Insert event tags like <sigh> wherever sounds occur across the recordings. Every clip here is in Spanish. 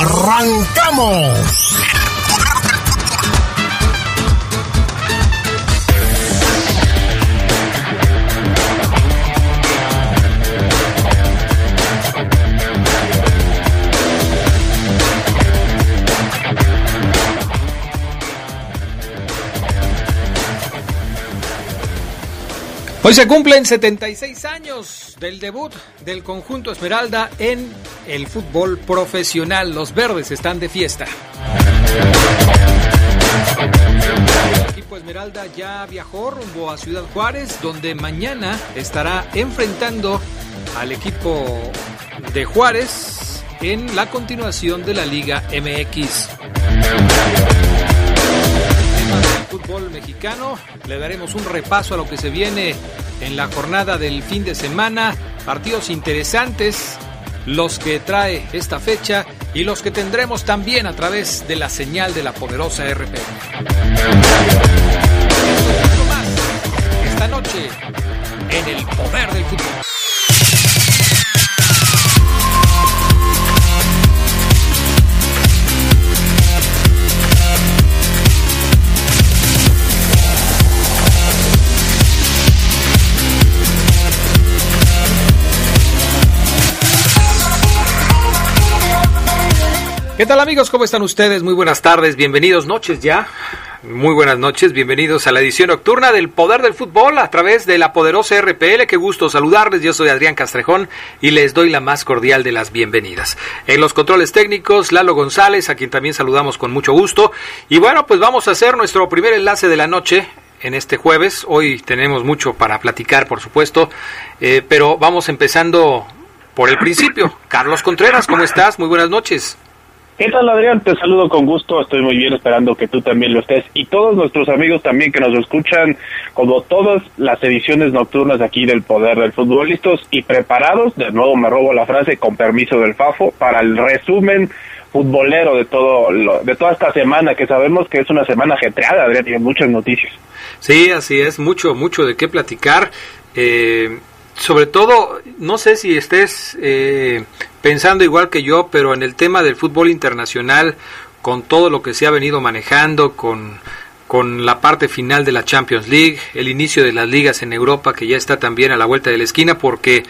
¡Arrancamos! Hoy se cumplen 76 años del debut del conjunto Esmeralda en el fútbol profesional. Los verdes están de fiesta. El equipo Esmeralda ya viajó rumbo a Ciudad Juárez, donde mañana estará enfrentando al equipo de Juárez en la continuación de la Liga MX fútbol mexicano. Le daremos un repaso a lo que se viene en la jornada del fin de semana. Partidos interesantes, los que trae esta fecha y los que tendremos también a través de la señal de la poderosa RP. Esta noche en el poder del fútbol. ¿Qué tal amigos? ¿Cómo están ustedes? Muy buenas tardes, bienvenidos, noches ya. Muy buenas noches, bienvenidos a la edición nocturna del Poder del Fútbol a través de la poderosa RPL. Qué gusto saludarles, yo soy Adrián Castrejón y les doy la más cordial de las bienvenidas. En los controles técnicos, Lalo González, a quien también saludamos con mucho gusto. Y bueno, pues vamos a hacer nuestro primer enlace de la noche en este jueves. Hoy tenemos mucho para platicar, por supuesto, eh, pero vamos empezando por el principio. Carlos Contreras, ¿cómo estás? Muy buenas noches. ¿Qué tal Adrián? Te saludo con gusto, estoy muy bien esperando que tú también lo estés y todos nuestros amigos también que nos escuchan como todas las ediciones nocturnas aquí del Poder del Fútbol listos y preparados, de nuevo me robo la frase con permiso del FAFO, para el resumen futbolero de todo lo, de toda esta semana que sabemos que es una semana ajetreada, Adrián, tiene muchas noticias. Sí, así es, mucho, mucho de qué platicar. Eh, sobre todo, no sé si estés eh, pensando igual que yo, pero en el tema del fútbol internacional, con todo lo que se ha venido manejando, con, con la parte final de la Champions League, el inicio de las ligas en Europa, que ya está también a la vuelta de la esquina, porque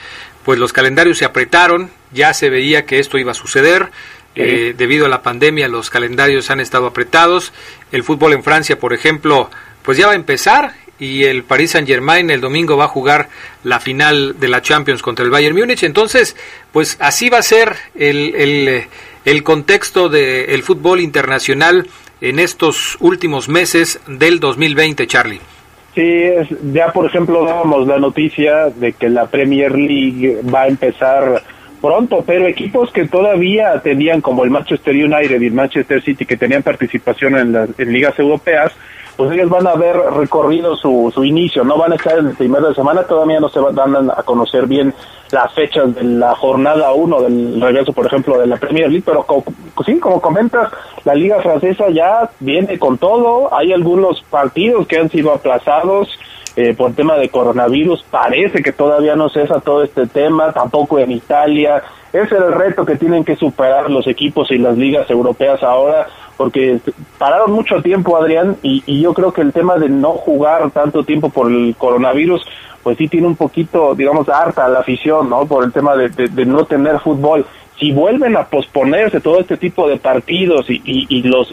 pues los calendarios se apretaron, ya se veía que esto iba a suceder. Eh, debido a la pandemia los calendarios han estado apretados. El fútbol en Francia, por ejemplo, pues ya va a empezar y el Paris Saint Germain el domingo va a jugar la final de la Champions contra el Bayern Múnich. Entonces, pues así va a ser el, el, el contexto del fútbol internacional en estos últimos meses del 2020, Charlie. Sí, ya por ejemplo dábamos la noticia de que la Premier League va a empezar pronto, pero equipos que todavía tenían como el Manchester United y el Manchester City que tenían participación en las en ligas europeas, pues ellos van a haber recorrido su, su inicio, no van a estar en el primer de semana, todavía no se van a conocer bien las fechas de la jornada 1 del regreso, por ejemplo, de la Premier League, pero como, sí, como comentas, la Liga Francesa ya viene con todo, hay algunos partidos que han sido aplazados, eh, por tema de coronavirus. Parece que todavía no cesa todo este tema, tampoco en Italia. Es el reto que tienen que superar los equipos y las ligas europeas ahora, porque pararon mucho tiempo, Adrián, y, yo creo que el tema de no jugar tanto tiempo por el coronavirus, pues sí tiene un poquito, digamos, harta la afición, ¿no? Por el tema de, no tener fútbol si vuelven a posponerse todo este tipo de partidos y, y, los,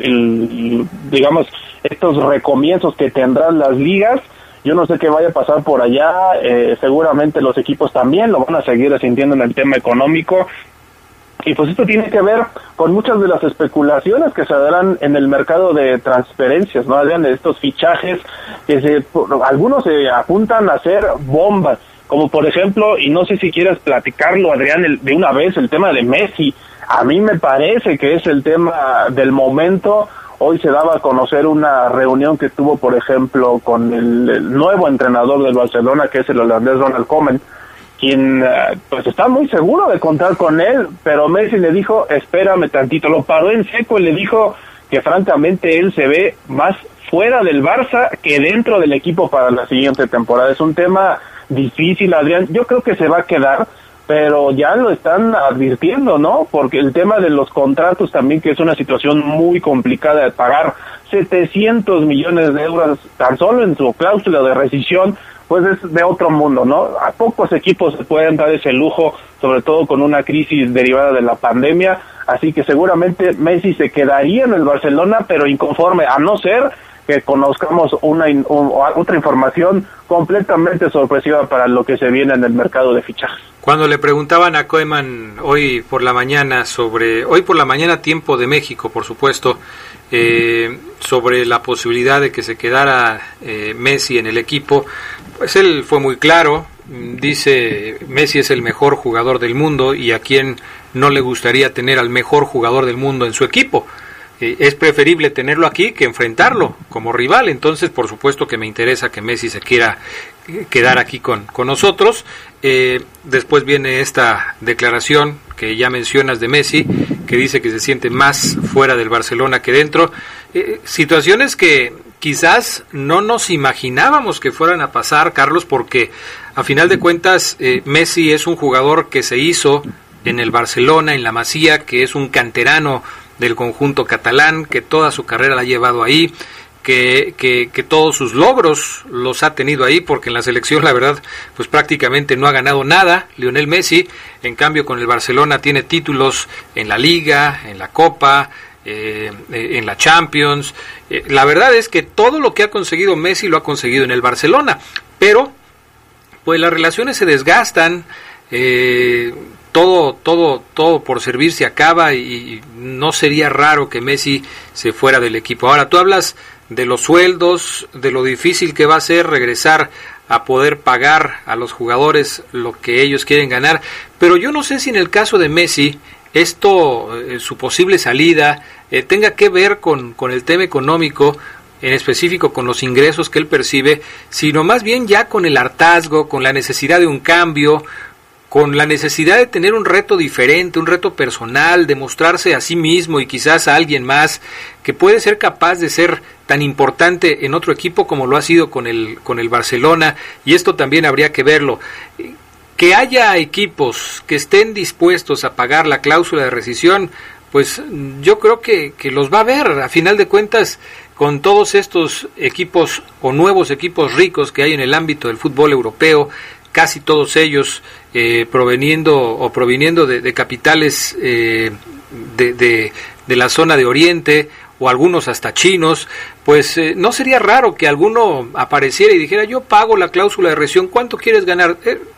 digamos, estos recomienzos que tendrán las ligas, yo no sé qué vaya a pasar por allá, eh, seguramente los equipos también lo van a seguir sintiendo en el tema económico. Y pues esto tiene que ver con muchas de las especulaciones que se darán en el mercado de transferencias, ¿no? De estos fichajes que se, algunos se apuntan a ser bombas, como por ejemplo, y no sé si quieres platicarlo, Adrián, de una vez, el tema de Messi a mí me parece que es el tema del momento. Hoy se daba a conocer una reunión que tuvo, por ejemplo, con el, nuevo entrenador del Barcelona, que es el holandés Ronald Koeman, quien eh, pues está muy seguro de contar con él, pero Messi le dijo, espérame tantito, lo paró en seco y le dijo que francamente él se ve más fuera del Barça que dentro del equipo para la siguiente temporada. Es un tema difícil, Adrián. Yo creo que se va a quedar, pero ya lo están advirtiendo, ¿no? Porque el tema de los contratos también, que es una situación muy complicada de pagar 700 millones de euros tan solo en su cláusula de rescisión, pues es de otro mundo, ¿no? A pocos equipos se pueden dar ese lujo, sobre todo con una crisis derivada de la pandemia, así que seguramente Messi se quedaría en el Barcelona, pero inconforme, a no ser que conozcamos una otra información completamente sorpresiva para lo que se viene en el mercado de fichajes. Cuando le preguntaban a Koeman hoy por la mañana sobre, hoy por la mañana tiempo de México, por supuesto, eh, sobre la posibilidad de que se quedara eh, Messi en el equipo, pues él fue muy claro, dice Messi es el mejor jugador del mundo y a quien no le gustaría tener al mejor jugador del mundo en su equipo. Eh, es preferible tenerlo aquí que enfrentarlo como rival. Entonces, por supuesto que me interesa que Messi se quiera eh, quedar aquí con, con nosotros. Eh, después viene esta declaración que ya mencionas de Messi, que dice que se siente más fuera del Barcelona que dentro. situaciones que quizás no nos imaginábamos que fueran a pasar, Carlos, porque a final de cuentas Messi es un jugador que se hizo en el Barcelona, en la Masía, que es un canterano del conjunto catalán, que toda su carrera la ha llevado ahí, que, que, todos sus logros los ha tenido ahí, porque en la selección, la verdad, pues prácticamente no ha ganado nada. Lionel Messi, en cambio, con el Barcelona tiene títulos en la Liga, en la Copa, eh, en la Champions. Eh, la verdad es que todo lo que ha conseguido Messi lo ha conseguido en el Barcelona, pero pues las relaciones se desgastan. Eh, todo, todo, todo por servir se acaba y no sería raro que Messi se fuera del equipo. Ahora, tú hablas de los sueldos, de lo difícil que va a ser regresar a poder pagar a los jugadores lo que ellos quieren ganar, pero yo no sé si en el caso de Messi esto, eh, su posible salida, eh, tenga que ver con, con el tema económico, en específico con los ingresos que él percibe, sino más bien ya con el hartazgo, con la necesidad de un cambio, con la necesidad de tener un reto diferente, un reto personal, de mostrarse a sí mismo y quizás a alguien más que puede ser capaz de ser tan importante en otro equipo como lo ha sido con el, con el Barcelona, y esto también habría que verlo. Que haya equipos que estén dispuestos a pagar la cláusula de rescisión, pues yo creo que, que los va a ver. A final de cuentas, con todos estos equipos o nuevos equipos ricos que hay en el ámbito del fútbol europeo, casi todos ellos eh, proveniendo o proviniendo de, capitales eh, de, de, la zona de Oriente o algunos hasta chinos, pues eh, no sería raro que alguno apareciera y dijera yo pago la cláusula de rescisión, ¿cuánto quieres ganar?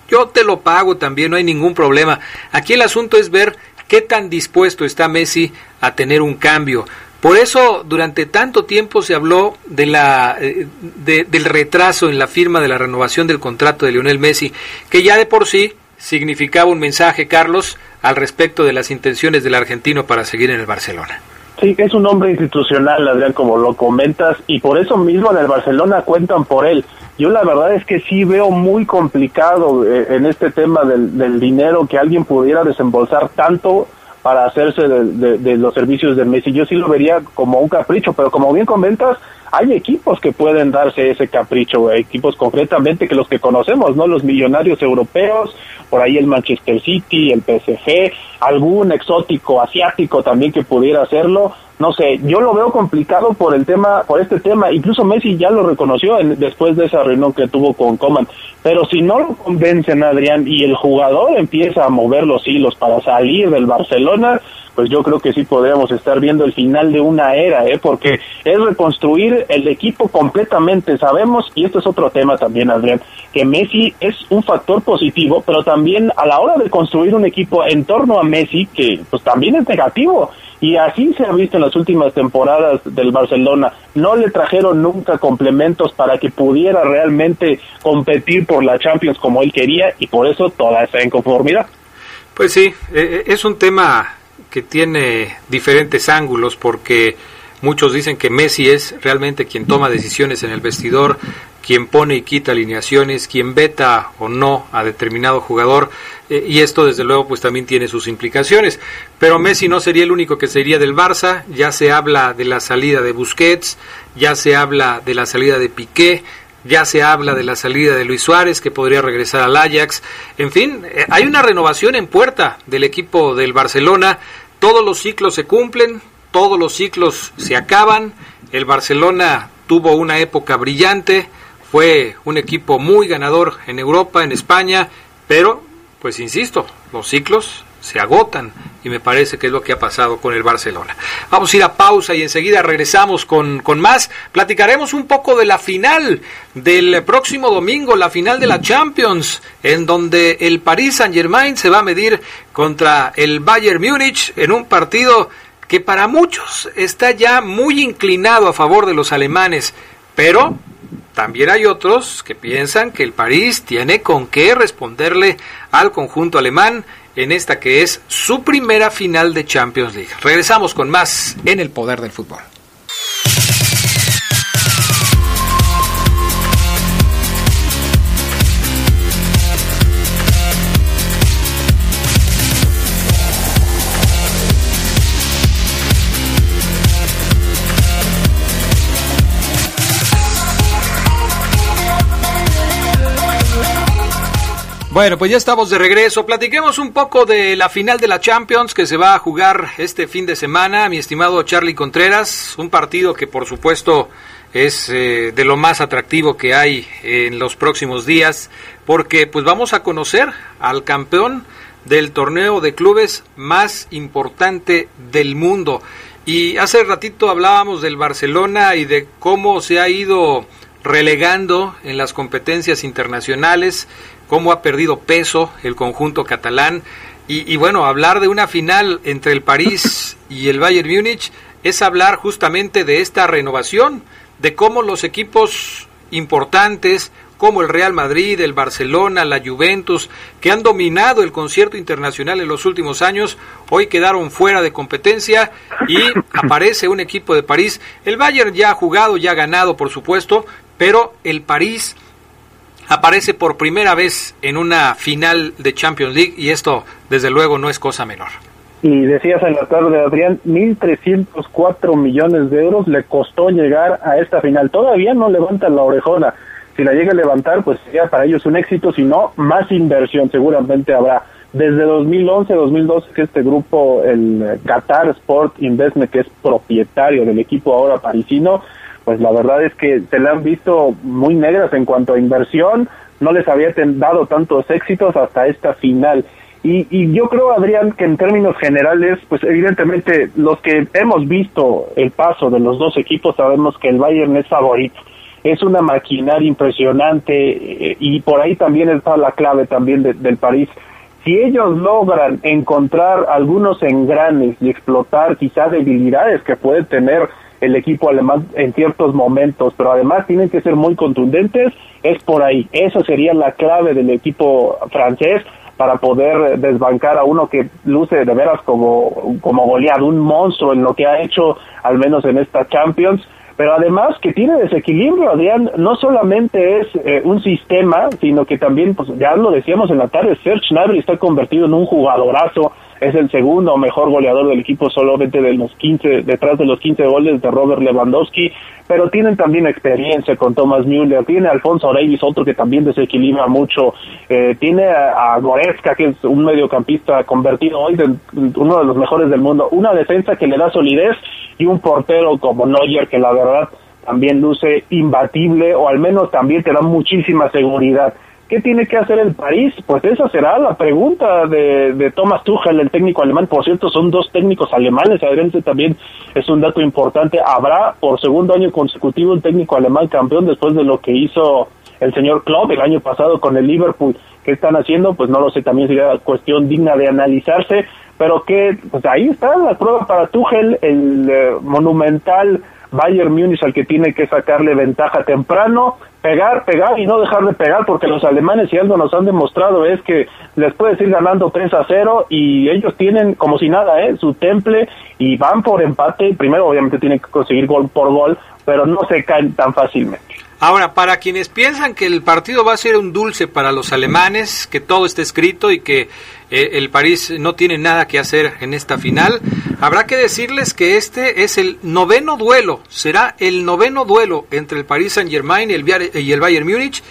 yo te lo pago también, no hay ningún problema. Aquí el asunto es ver qué tan dispuesto está Messi a tener un cambio. Por eso durante tanto tiempo se habló de la, eh, del retraso en la firma de la renovación del contrato de Lionel Messi, que ya de por sí significaba un mensaje, Carlos, al respecto de las intenciones del argentino para seguir en el Barcelona. Sí, es un hombre institucional, Adrián, como lo comentas, y por eso mismo en el Barcelona cuentan por él. Yo la verdad es que sí veo muy complicado eh, en este tema del, del dinero que alguien pudiera desembolsar tanto para hacerse de, los servicios de Messi. Yo sí lo vería como un capricho, pero como bien comentas, hay equipos que pueden darse ese capricho, equipos concretamente que los que conocemos, ¿no? Los millonarios europeos, por ahí el Manchester City, el PSG, algún exótico asiático también que pudiera hacerlo, no sé, yo lo veo complicado por el tema, por este tema, incluso Messi ya lo reconoció después de esa reunión que tuvo con Coman, pero si no lo convencen Adrián y el jugador empieza a mover los hilos para salir del Barcelona, pues yo creo que sí podríamos estar viendo el final de una era, ¿eh? porque es reconstruir el equipo completamente. Sabemos, y esto es otro tema también, Adrián, que Messi es un factor positivo, pero también a la hora de construir un equipo en torno a Messi, que pues también es negativo. Y así se ha visto en las últimas temporadas del Barcelona. No le trajeron nunca complementos para que pudiera realmente competir por la Champions como él quería y por eso toda esa inconformidad. Pues sí, eh, eh, es un tema que tiene diferentes ángulos porque muchos dicen que Messi es realmente quien toma decisiones en el vestidor, quien pone y quita alineaciones, quien veta o no a determinado jugador eh, y esto desde luego pues también tiene sus implicaciones. Pero Messi no sería el único que sería del Barça, ya se habla de la salida de Busquets, ya se habla de la salida de Piqué, ya se habla de la salida de Luis Suárez que podría regresar al Ajax. En fin, eh, hay una renovación en puerta del equipo del Barcelona. Todos los ciclos se cumplen, todos los ciclos se acaban. El Barcelona tuvo una época brillante, fue un equipo muy ganador en Europa, en España, pero, pues insisto, los ciclos se agotan y me parece que es lo que ha pasado con el Barcelona. Vamos a ir a pausa y enseguida regresamos con, con más. Platicaremos un poco de la final del próximo domingo, la final de la Champions, en donde el Paris Saint Germain se va a medir contra el Bayern Múnich en un partido que para muchos está ya muy inclinado a favor de los alemanes, pero también hay otros que piensan que el París tiene con qué responderle al conjunto alemán en esta que es su primera final de Champions League. Regresamos con más en el poder del fútbol. Bueno, pues ya estamos de regreso. Platiquemos un poco de la final de la Champions que se va a jugar este fin de semana, mi estimado Charlie Contreras. Un partido que por supuesto es eh, de lo más atractivo que hay en los próximos días, porque pues vamos a conocer al campeón del torneo de clubes más importante del mundo. Y hace ratito hablábamos del Barcelona y de cómo se ha ido relegando en las competencias internacionales cómo ha perdido peso el conjunto catalán. Y, bueno, hablar de una final entre el París <laughs> y el Bayern Múnich es hablar justamente de esta renovación, de cómo los equipos importantes como el Real Madrid, el Barcelona, la Juventus, que han dominado el concierto internacional en los últimos años, hoy quedaron fuera de competencia y <laughs> aparece un equipo de París. El Bayern ya ha jugado, ya ha ganado, por supuesto, pero el París aparece por primera vez en una final de Champions League y esto desde luego no es cosa menor. Y decías en la tarde, Adrián, 1.304 millones de euros le costó llegar a esta final. Todavía no levanta la orejona. Si la llega a levantar, pues sería para ellos un éxito. Si no, más inversión seguramente habrá. Desde 2011, 2012, que este grupo, el Qatar Sport Investment, que es propietario del equipo ahora parisino, pues la verdad es que se le han visto muy negras en cuanto a inversión, no les había dado tantos éxitos hasta esta final. Y, y, yo creo, Adrián, que en términos generales, pues evidentemente los que hemos visto el paso de los dos equipos sabemos que el Bayern es favorito. Es una maquinaria impresionante eh, y por ahí también está la clave también del París. Si ellos logran encontrar algunos engranes y explotar quizás debilidades que puede tener el equipo alemán en ciertos momentos, pero además tienen que ser muy contundentes, es por ahí. Esa sería la clave del equipo francés para poder desbancar a uno que luce de veras como, como goleado, un monstruo en lo que ha hecho, al menos en esta Champions pero además que tiene desequilibrio, Adrián, no solamente es eh, un sistema, sino que también, pues ya lo decíamos en la tarde, Serge Gnabry está convertido en un jugadorazo, es el segundo mejor goleador del equipo solamente de los 15, detrás de los 15 goles de Robert Lewandowski, pero tienen también experiencia con Thomas Müller, tiene a Alfonso Reyes, otro que también desequilibra mucho, eh, tiene a, Goretzka, que es un mediocampista convertido hoy en uno de los mejores del mundo, una defensa que le da solidez y un portero como Neuer que la verdad también luce imbatible o al menos también te da muchísima seguridad. ¿Qué tiene que hacer el París? Pues esa será la pregunta de, de Thomas Tuchel, el técnico alemán. Por cierto, son dos técnicos alemanes. Adrián, también es un dato importante. Habrá por segundo año consecutivo un técnico alemán campeón después de lo que hizo el señor Klopp el año pasado con el Liverpool. ¿Qué están haciendo? Pues no lo sé, también sería cuestión digna de analizarse. Pero que, pues ahí está la prueba para Tuchel, el eh, monumental Bayern Múnich al que tiene que sacarle ventaja temprano, pegar, pegar y no dejar de pegar, porque los alemanes, y algo nos han demostrado, es que les puedes ir ganando 3 a 0 y ellos tienen, como si nada, ¿eh? su temple y van por empate. Primero, obviamente, tienen que conseguir gol por gol, pero no se caen tan fácilmente. Ahora, para quienes piensan que el partido va a ser un dulce para los alemanes, que todo está escrito y que eh, el París no tiene nada que hacer en esta final, habrá que decirles que este es el noveno duelo, será el noveno duelo entre el Paris Saint Germain y el, y el Bayern Múnich,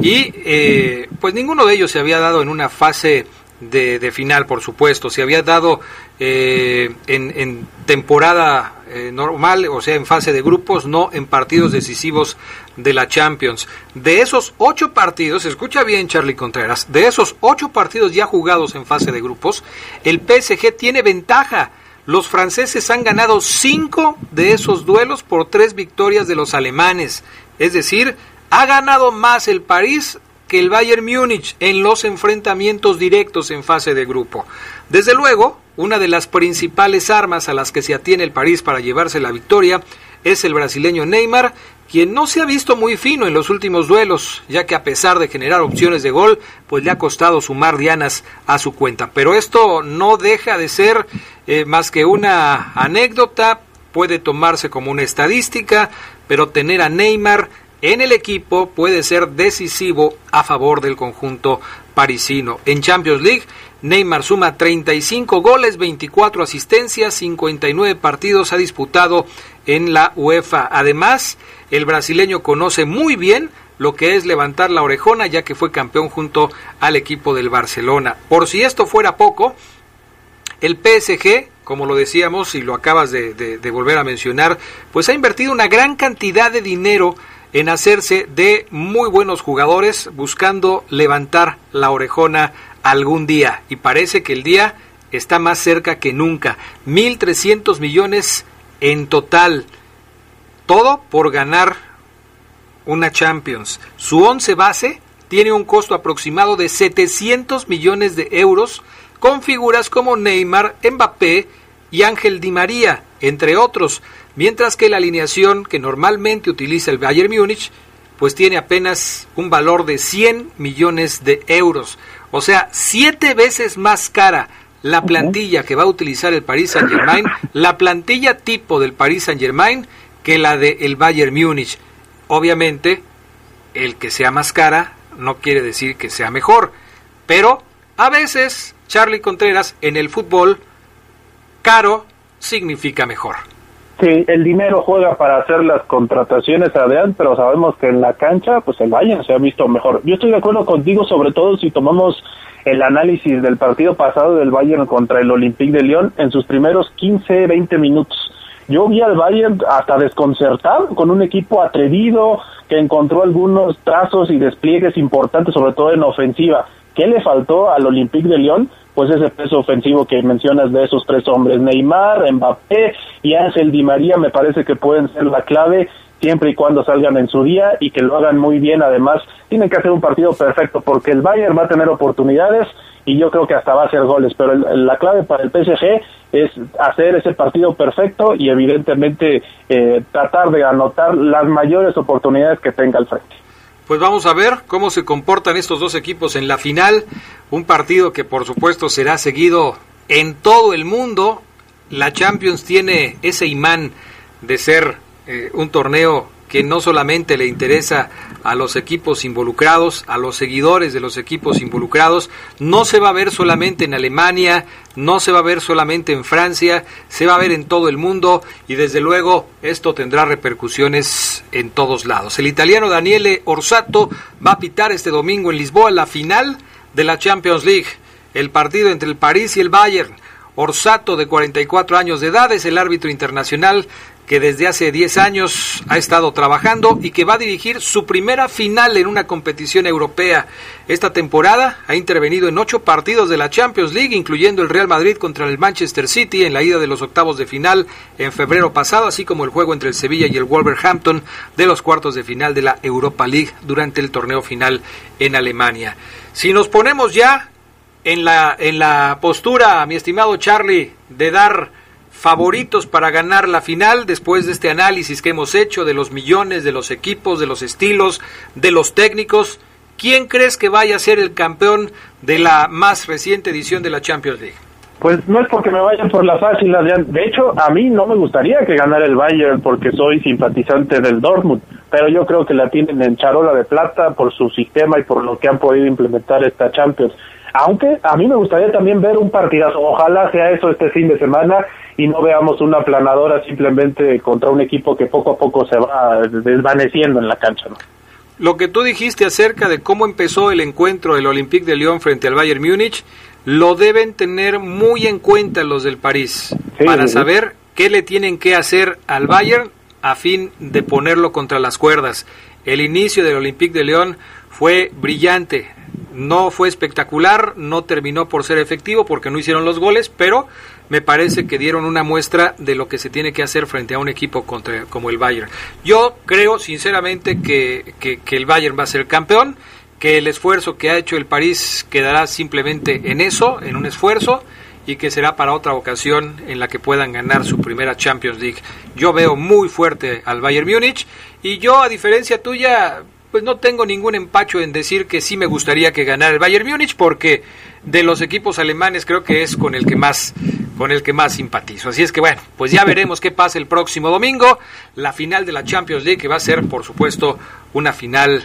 y eh, pues ninguno de ellos se había dado en una fase de, final, por supuesto. Se había dado eh, en, temporada eh, normal, o sea, en fase de grupos, no en partidos decisivos de la Champions. De esos ocho partidos, escucha bien Charlie Contreras, de esos ocho partidos ya jugados en fase de grupos, el PSG tiene ventaja. Los franceses han ganado cinco de esos duelos por tres victorias de los alemanes. Es decir, ha ganado más el París que el Bayern Múnich en los enfrentamientos directos en fase de grupo. Desde luego, una de las principales armas a las que se atiene el París para llevarse la victoria es el brasileño Neymar, quien no se ha visto muy fino en los últimos duelos, ya que a pesar de generar opciones de gol, pues le ha costado sumar dianas a su cuenta. Pero esto no deja de ser eh, más que una anécdota, puede tomarse como una estadística, pero tener a Neymar en el equipo puede ser decisivo a favor del conjunto parisino. En Champions League, Neymar suma 35 goles, 24 asistencias, 59 partidos ha disputado en la UEFA. Además, el brasileño conoce muy bien lo que es levantar la orejona ya que fue campeón junto al equipo del Barcelona. Por si esto fuera poco, el PSG, como lo decíamos y lo acabas de, de volver a mencionar, pues ha invertido una gran cantidad de dinero en hacerse de muy buenos jugadores buscando levantar la orejona algún día. Y parece que el día está más cerca que nunca. 1.300 millones en total. Todo por ganar una Champions. Su once base tiene un costo aproximado de 700 millones de euros con figuras como Neymar, Mbappé y Ángel Di María, entre otros mientras que la alineación que normalmente utiliza el Bayern Múnich pues tiene apenas un valor de 100 millones de euros, o sea, siete veces más cara la plantilla que va a utilizar el Paris Saint Germain, <laughs> la plantilla tipo del Paris Saint Germain que la del el Bayern Múnich. Obviamente, el que sea más cara no quiere decir que sea mejor, pero a veces, Charlie Contreras, en el fútbol, caro significa mejor. Sí, el dinero juega para hacer las contrataciones, Adrián, pero sabemos que en la cancha, pues el Bayern se ha visto mejor. Yo estoy de acuerdo contigo, sobre todo si tomamos el análisis del partido pasado del Bayern contra el Olympique de Lyon en sus primeros 15, 20 minutos. Yo vi al Bayern hasta desconcertado, con un equipo atrevido, que encontró algunos trazos y despliegues importantes, sobre todo en ofensiva. ¿Qué le faltó al Olympique de Lyon? Pues ese peso ofensivo que mencionas de esos tres hombres, Neymar, Mbappé y Ángel Di María, me parece que pueden ser la clave siempre y cuando salgan en su día y que lo hagan muy bien. Además, tienen que hacer un partido perfecto porque el Bayern va a tener oportunidades y yo creo que hasta va a hacer goles, pero la clave para el PSG es hacer ese partido perfecto y evidentemente eh, tratar de anotar las mayores oportunidades que tenga al frente. Pues vamos a ver cómo se comportan estos dos equipos en la final. Un partido que por supuesto será seguido en todo el mundo. La Champions tiene ese imán de ser eh, un torneo que no solamente le interesa a los equipos involucrados, a los seguidores de los equipos involucrados, no se va a ver solamente en Alemania, no se va a ver solamente en Francia, se va a ver en todo el mundo y desde luego esto tendrá repercusiones en todos lados. El italiano Daniele Orsato va a pitar este domingo en Lisboa la final de la Champions League, el partido entre el París y el Bayern. Orsato, de 44 años de edad, es el árbitro internacional que desde hace 10 años ha estado trabajando y que va a dirigir su primera final en una competición europea. Esta temporada ha intervenido en ocho partidos de la Champions League, incluyendo el Real Madrid contra el Manchester City en la ida de los octavos de final en febrero pasado, así como el juego entre el Sevilla y el Wolverhampton de los cuartos de final de la Europa League durante el torneo final en Alemania. Si nos ponemos ya en la, en la postura, mi estimado Charlie, de dar favoritos para ganar la final después de este análisis que hemos hecho de los millones, de los equipos, de los estilos, de los técnicos. ¿Quién crees que vaya a ser el campeón de la más reciente edición de la Champions League? Pues no es porque me vayan por la fácil, Adrián. De hecho, a mí no me gustaría que ganara el Bayern porque soy simpatizante del Dortmund, pero yo creo que la tienen en charola de plata por su sistema y por lo que han podido implementar esta Champions. Aunque a mí me gustaría también ver un partidazo. Ojalá sea eso este fin de semana y no veamos una planadora simplemente contra un equipo que poco a poco se va desvaneciendo en la cancha. ¿no? Lo que tú dijiste acerca de cómo empezó el encuentro del Olympique de Lyon frente al Bayern Múnich, lo deben tener muy en cuenta los del París para saber qué le tienen que hacer al Bayern a fin de ponerlo contra las cuerdas. El inicio del Olympique de Lyon fue brillante, no fue espectacular, no terminó por ser efectivo porque no hicieron los goles, pero me parece que dieron una muestra de lo que se tiene que hacer frente a un equipo contra, como el Bayern. Yo creo sinceramente que, que, el Bayern va a ser campeón, que el esfuerzo que ha hecho el París quedará simplemente en eso, en un esfuerzo, y que será para otra ocasión en la que puedan ganar su primera Champions League. Yo veo muy fuerte al Bayern Múnich y yo, a diferencia tuya, pues no tengo ningún empacho en decir que sí me gustaría que ganara el Bayern Múnich porque de los equipos alemanes creo que es con el que más con el que más simpatizo. Así es que bueno, pues ya veremos qué pasa el próximo domingo, la final de la Champions League que va a ser por supuesto una final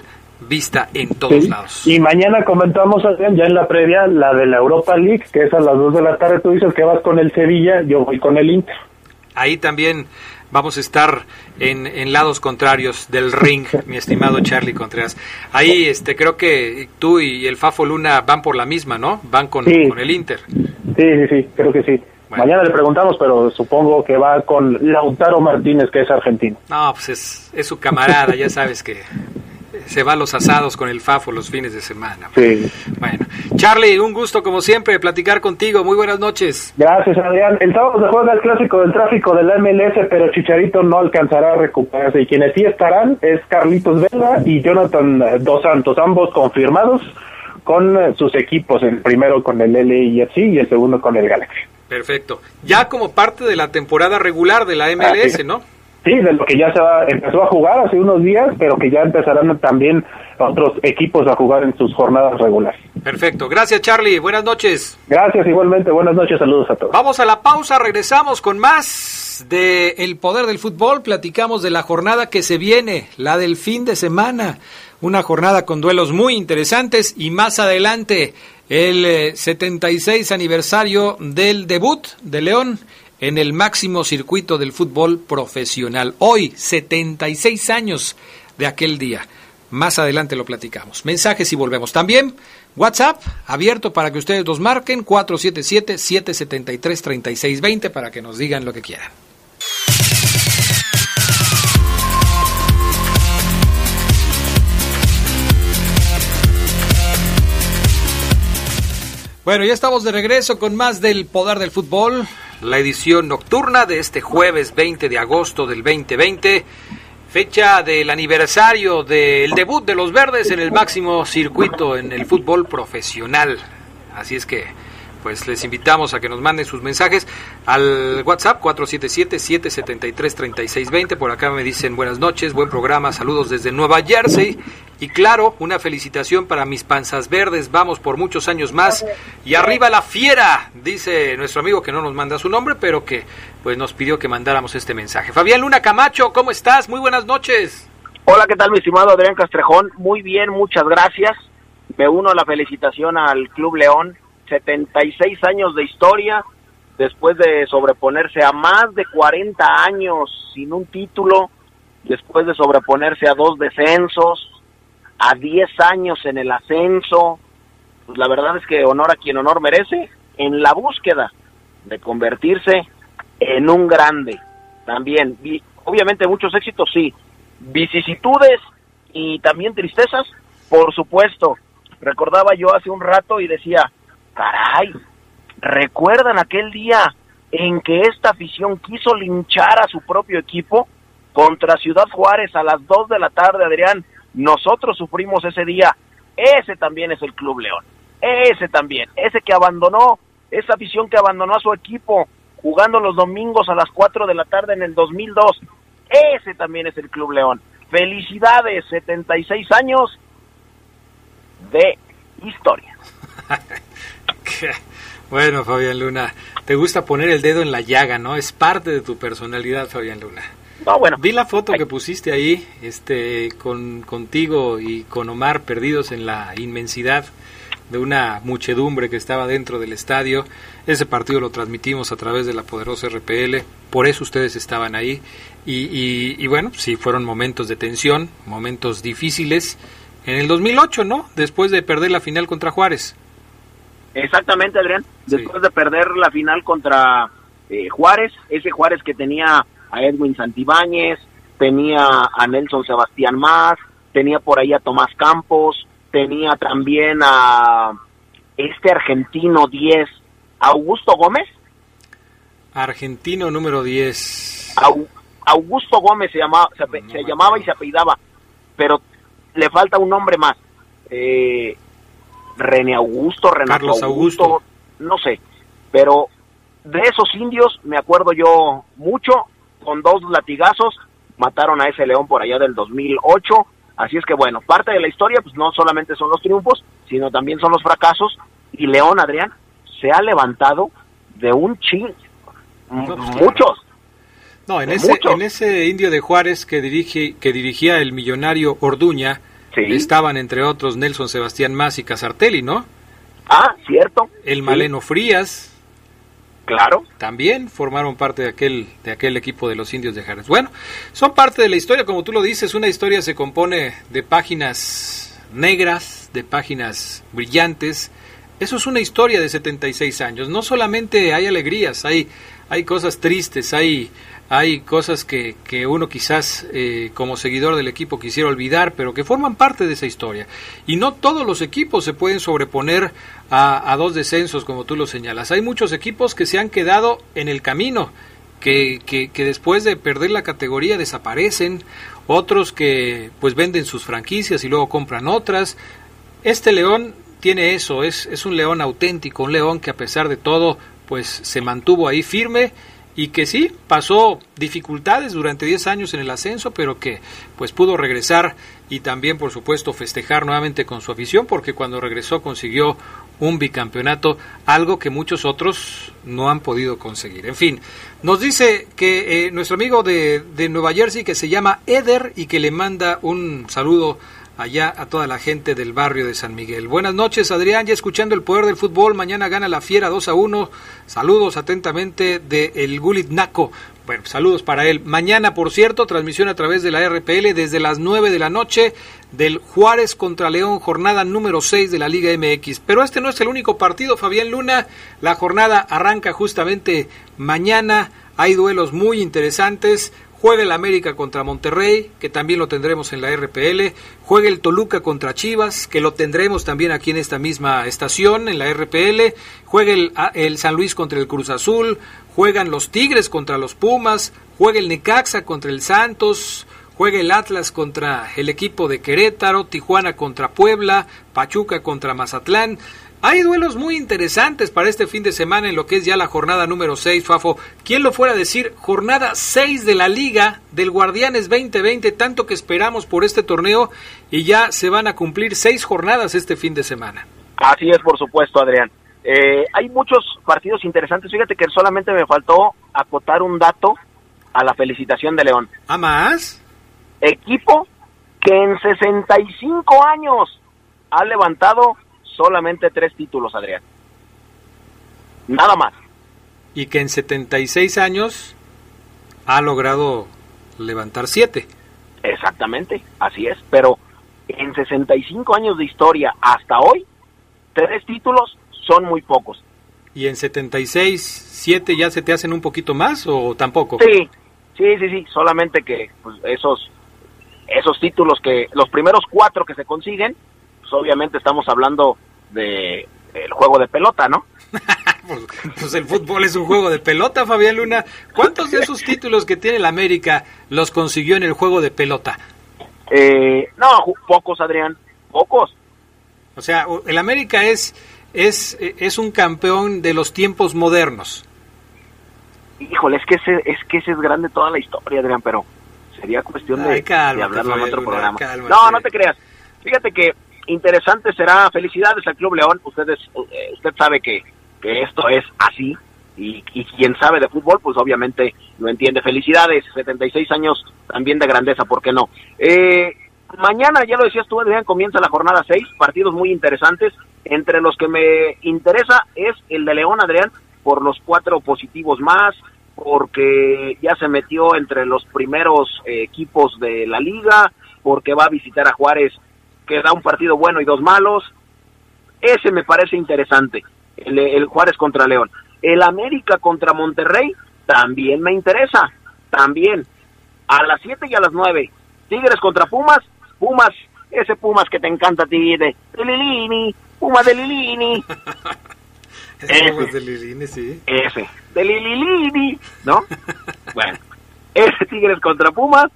vista en todos lados. Y mañana comentamos ya en la previa la de la Europa League, que es a las 2 de la tarde, tú dices que vas con el Sevilla, yo voy con el Inter. Ahí también vamos a estar en, lados contrarios del ring, <laughs> mi estimado Charlie Contreras. Ahí este creo que tú y el Fafo Luna van por la misma, ¿no? Van con, con el Inter. Sí, sí, sí, creo que sí. Mañana le preguntamos, pero supongo que va con Lautaro Martínez, que es argentino. No, pues es, es su camarada, ya sabes que se va a los asados con el Fafo los fines de semana. Sí. Bueno, Charlie, un gusto como siempre platicar contigo. Muy buenas noches. Gracias, Adrián. El sábado se juega el clásico del tráfico de la MLS, pero Chicharito no alcanzará a recuperarse. Y quienes sí estarán es Carlitos Vela y Jonathan Dos Santos, ambos confirmados con eh, sus equipos, el primero con el LAFC y el segundo con el Galaxy. Perfecto. Ya como parte de la temporada regular de la MLS, ¿no? Sí, de lo que ya se empezó a jugar hace unos días, pero que ya empezarán también otros equipos a jugar en sus jornadas regulares. Perfecto. Gracias, Charlie. Buenas noches. Gracias, igualmente. Buenas noches. Saludos a todos. Vamos a la pausa. Regresamos con más de El Poder del Fútbol. Platicamos de la jornada que se viene, la del fin de semana. Una jornada con duelos muy interesantes y más adelante el 76 eh, aniversario del debut de León en el máximo circuito del fútbol profesional. Hoy, 76 años de aquel día. Más adelante lo platicamos. Mensajes y volvemos. También WhatsApp abierto para que ustedes los marquen 477-773-3620 para que nos digan lo que quieran. Bueno, ya estamos de regreso con más del poder del fútbol la edición nocturna de este jueves 20 de agosto del 2020, fecha del aniversario del debut de los verdes en el máximo circuito en el fútbol profesional. Así es que pues les invitamos a que nos manden sus mensajes al WhatsApp 477-773-3620. Por acá me dicen buenas noches, buen programa, saludos desde Nueva Jersey. Y claro, una felicitación para mis panzas verdes, vamos por muchos años más. Y arriba la fiera, dice nuestro amigo que no nos manda su nombre, pero que pues nos pidió que mandáramos este mensaje. Fabián Luna Camacho, ¿cómo estás? Muy buenas noches. Hola, ¿qué tal mi estimado Adrián Castrejón? Muy bien, muchas gracias. Me uno a la felicitación al Club León 76 años de historia, después de sobreponerse a más de 40 años sin un título, después de sobreponerse a dos descensos, a 10 años en el ascenso, pues la verdad es que honor a quien honor merece, en la búsqueda de convertirse en un grande. También, obviamente muchos éxitos, sí, vicisitudes y también tristezas, por supuesto. Recordaba yo hace un rato y decía, caray, ¿recuerdan aquel día en que esta afición quiso linchar a su propio equipo contra Ciudad Juárez a las 2 de la tarde, Adrián? Nosotros sufrimos ese día. Ese también es el Club León. Ese también. Ese que abandonó, esa afición que abandonó a su equipo jugando los domingos a las 4 de la tarde en el 2002. Ese también es el Club León. Felicidades, 76 años de historia. <laughs> bueno, Fabián Luna, te gusta poner el dedo en la llaga, ¿no? Es parte de tu personalidad, Fabián Luna. No, bueno. Vi la foto que pusiste ahí, este, con contigo y con Omar perdidos en la inmensidad de una muchedumbre que estaba dentro del estadio. Ese partido lo transmitimos a través de la poderosa RPL, por eso ustedes estaban ahí. Y, y, bueno, sí, fueron momentos de tensión, momentos difíciles. En el 2008, ¿no? Después de perder la final contra Juárez. Exactamente, Adrián. Después de perder la final contra eh, Juárez, ese Juárez que tenía a Edwin Santibáñez, tenía a Nelson Sebastián Más, tenía por ahí a Tomás Campos, tenía también a este argentino 10, Augusto Gómez. Argentino número 10. Augusto Gómez se llamaba, se, llamaba y se apellidaba, pero le falta un nombre más. Eh, René Augusto, Renato Augusto, no sé, pero de esos indios me acuerdo yo mucho, con dos latigazos mataron a ese león por allá del 2008, así es que bueno, parte de la historia pues no solamente son los triunfos, sino también son los fracasos. Y León Adrián se ha levantado de un ching, muchos. No, en ese, en ese indio de Juárez que dirige que dirigía el millonario Orduña, estaban entre otros Nelson Sebastián Más y Casartelli, ¿no? Ah, cierto. El Maleno Frías. Claro. También formaron parte de aquel, de aquel equipo de los indios de Juárez. Bueno, son parte de la historia, como tú lo dices, una historia se compone de páginas negras, de páginas brillantes. Eso es una historia de 76 años. No solamente hay alegrías, hay, hay cosas tristes, hay, hay cosas que, que uno quizás eh, como seguidor del equipo quisiera olvidar, pero que forman parte de esa historia. Y no todos los equipos se pueden sobreponer a, dos descensos, como tú lo señalas. Hay muchos equipos que se han quedado en el camino, que, que, que después de perder la categoría desaparecen, otros que pues venden sus franquicias y luego compran otras. Este León tiene eso, es, es un león auténtico, un león que a pesar de todo pues se mantuvo ahí firme y que sí, pasó dificultades durante 10 años en el ascenso, pero que pues pudo regresar y también por supuesto festejar nuevamente con su afición, porque cuando regresó consiguió un bicampeonato, algo que muchos otros no han podido conseguir. En fin, nos dice que eh, nuestro amigo de, de Nueva Jersey, que se llama Eder y que le manda un saludo allá a toda la gente del barrio de San Miguel. Buenas noches, Adrián, ya escuchando el poder del fútbol, mañana gana la Fiera 2 a 1. Saludos atentamente de el Gulit Naco. Bueno, saludos para él. Mañana, por cierto, transmisión a través de la RPL desde las 9 de la noche del Juárez contra León, jornada número 6 de la Liga MX. Pero este no es el único partido, Fabián Luna. La jornada arranca justamente mañana. Hay duelos muy interesantes. Juega el América contra Monterrey, que también lo tendremos en la RPL. Juega el Toluca contra Chivas, que lo tendremos también aquí en esta misma estación, en la RPL. Juega el, el San Luis contra el Cruz Azul. Juegan los Tigres contra los Pumas. Juega el Necaxa contra el Santos. Juega el Atlas contra el equipo de Querétaro. Tijuana contra Puebla. Pachuca contra Mazatlán. Hay duelos muy interesantes para este fin de semana en lo que es ya la jornada número 6, Fafo. ¿Quién lo fuera a decir? Jornada 6 de la Liga del Guardianes 2020, tanto que esperamos por este torneo y ya se van a cumplir seis jornadas este fin de semana. Así es, por supuesto, Adrián. Eh, hay muchos partidos interesantes. Fíjate que solamente me faltó acotar un dato a la felicitación de León. ¿A más? Equipo que en 65 años ha levantado solamente tres títulos, Adrián. Nada más. Y que en 76 años ha logrado levantar siete. Exactamente, así es. Pero en 65 años de historia hasta hoy, tres títulos son muy pocos. ¿Y en 76, siete ya se te hacen un poquito más o tampoco? Sí, sí, sí, sí. Solamente que pues, esos, esos títulos que, los primeros cuatro que se consiguen, pues obviamente estamos hablando de el juego de pelota, ¿no? <laughs> Pues, pues, el fútbol es un juego de pelota, Fabián Luna. ¿Cuántos de esos títulos que tiene el América los consiguió en el juego de pelota? Eh, no, pocos, Adrián, pocos. O sea, el América es, es, es un campeón de los tiempos modernos. híjole, es que ese, es que ese es grande toda la historia, Adrián, pero sería cuestión de, hablarlo en otro programa. No, no te creas. Fíjate que interesante será. Felicidades al Club León. Ustedes, eh, usted sabe que, que esto es así. Y, y, quien sabe de fútbol, pues obviamente lo entiende. Felicidades, 76 años también de grandeza, ¿por qué no? Eh, mañana, ya lo decías tú, Adrián, comienza la jornada 6, partidos muy interesantes. Entre los que me interesa es el de León, Adrián, por los cuatro positivos más, porque ya se metió entre los primeros eh, equipos de la liga, porque va a visitar a Juárez, que da un partido bueno y dos malos. Ese me parece interesante, el, Juárez contra León. El América contra Monterrey también me interesa, también. A las 7 y a las 9, Tigres contra Pumas, Pumas, ese Pumas que te encanta a ti, de, de Lilini, Pumas de Lilini. <laughs> ese, de Lilini, sí. Ese, de Lilini, ¿no? bueno, ese Tigres contra Pumas,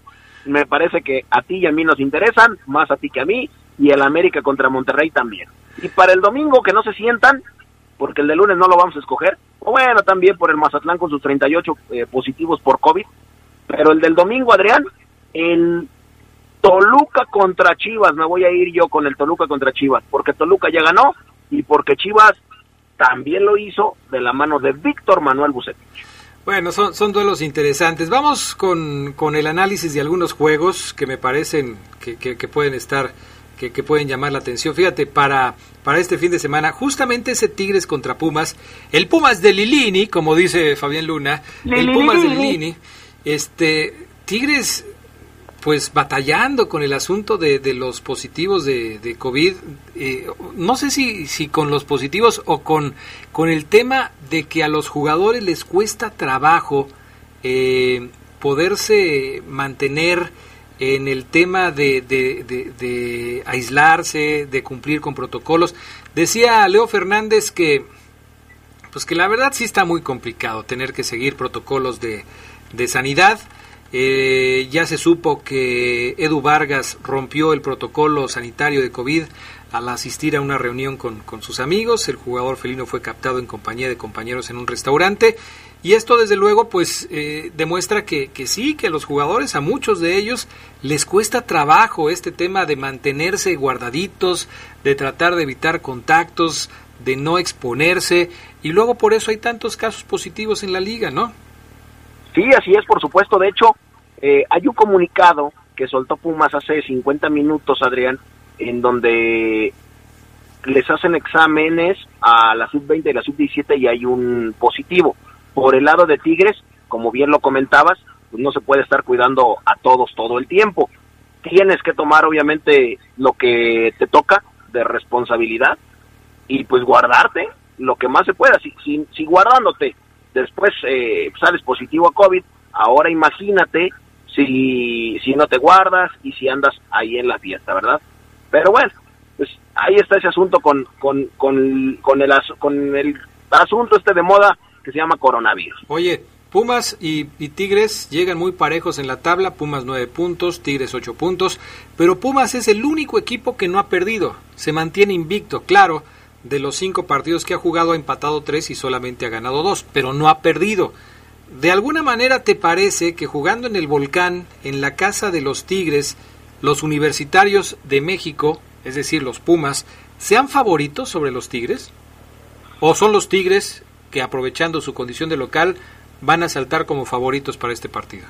me parece que a ti y a mí nos interesan, más a ti que a mí, y el América contra Monterrey también. Y para el domingo que no se sientan, porque el de lunes no lo vamos a escoger, o bueno, también por el Mazatlán con sus 38 eh, positivos por COVID, pero el del domingo, Adrián, el Toluca contra Chivas, me voy a ir yo con el Toluca contra Chivas, porque Toluca ya ganó y porque Chivas también lo hizo de la mano de Víctor Manuel Bucetich. Bueno, son, son duelos interesantes. Vamos con, con el análisis de algunos juegos que me parecen que, que, pueden estar, que, que, pueden llamar la atención. Fíjate, para, para este fin de semana, justamente ese Tigres contra Pumas, el Pumas de Lilini, como dice Fabián Luna, el Pumas de Lilini, este, Tigres pues batallando con el asunto de, de los positivos de, de COVID, eh, no sé si, si con los positivos o con, con el tema de que a los jugadores les cuesta trabajo eh, poderse mantener en el tema de, de, de, aislarse, de cumplir con protocolos. Decía Leo Fernández que, pues que la verdad sí está muy complicado tener que seguir protocolos de, sanidad. Eh, ya se supo que Edu Vargas rompió el protocolo sanitario de COVID al asistir a una reunión con, sus amigos. El jugador felino fue captado en compañía de compañeros en un restaurante. Y esto, desde luego, pues eh, demuestra que, que, sí, que a los jugadores, a muchos de ellos, les cuesta trabajo este tema de mantenerse guardaditos, de tratar de evitar contactos, de no exponerse. Y luego por eso hay tantos casos positivos en la liga, ¿no? Sí, así es, por supuesto. De hecho, eh, hay un comunicado que soltó Pumas hace 50 minutos, Adrián, en donde les hacen exámenes a la sub-20 y la sub-17 y hay un positivo. Por el lado de Tigres, como bien lo comentabas, pues no se puede estar cuidando a todos todo el tiempo. Tienes que tomar obviamente lo que te toca de responsabilidad y pues guardarte lo que más se pueda. Si, si, si guardándote después eh, sales positivo a COVID, ahora imagínate si, si no te guardas y si andas ahí en la fiesta, ¿verdad? Pero bueno, pues ahí está ese asunto con, con, con, con, el, con el asunto este de moda que se llama coronavirus. Oye, Pumas y, Tigres llegan muy parejos en la tabla, Pumas nueve puntos, Tigres ocho puntos, pero Pumas es el único equipo que no ha perdido, se mantiene invicto, claro, de los cinco partidos que ha jugado ha empatado tres y solamente ha ganado dos, pero no ha perdido. ¿De alguna manera te parece que jugando en el volcán, en la casa de los Tigres, los universitarios de México, es decir, los Pumas, sean favoritos sobre los Tigres? ¿O son los Tigres que aprovechando su condición de local van a saltar como favoritos para este partido?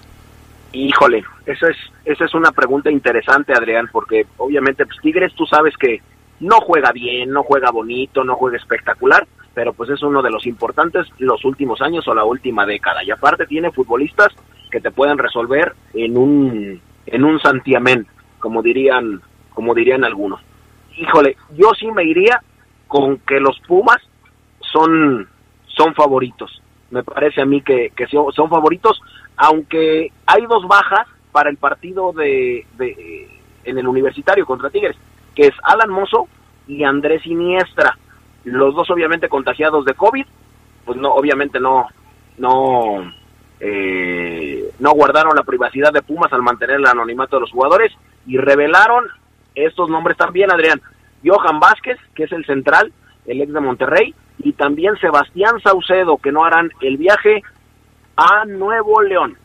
Híjole, esa es, esa es una pregunta interesante, Adrián, porque obviamente pues, Tigres tú sabes que no juega bien, no juega bonito, no juega espectacular, pero pues es uno de los importantes los últimos años o la última década. Y aparte tiene futbolistas que te pueden resolver en un en un santiamén, como dirían como dirían algunos. Híjole, yo sí me iría con que los Pumas son son favoritos. Me parece a mí que, que son favoritos, aunque hay dos bajas para el partido de, de en el universitario contra Tigres que es Alan Mozo y Andrés Iniestra. Los dos obviamente contagiados de COVID, pues no, obviamente no, no, eh, no guardaron la privacidad de Pumas al mantener el anonimato de los jugadores y revelaron estos nombres también, Adrián. Johan Vázquez, que es el central, el ex de Monterrey, y también Sebastián Saucedo, que no harán el viaje a Nuevo León.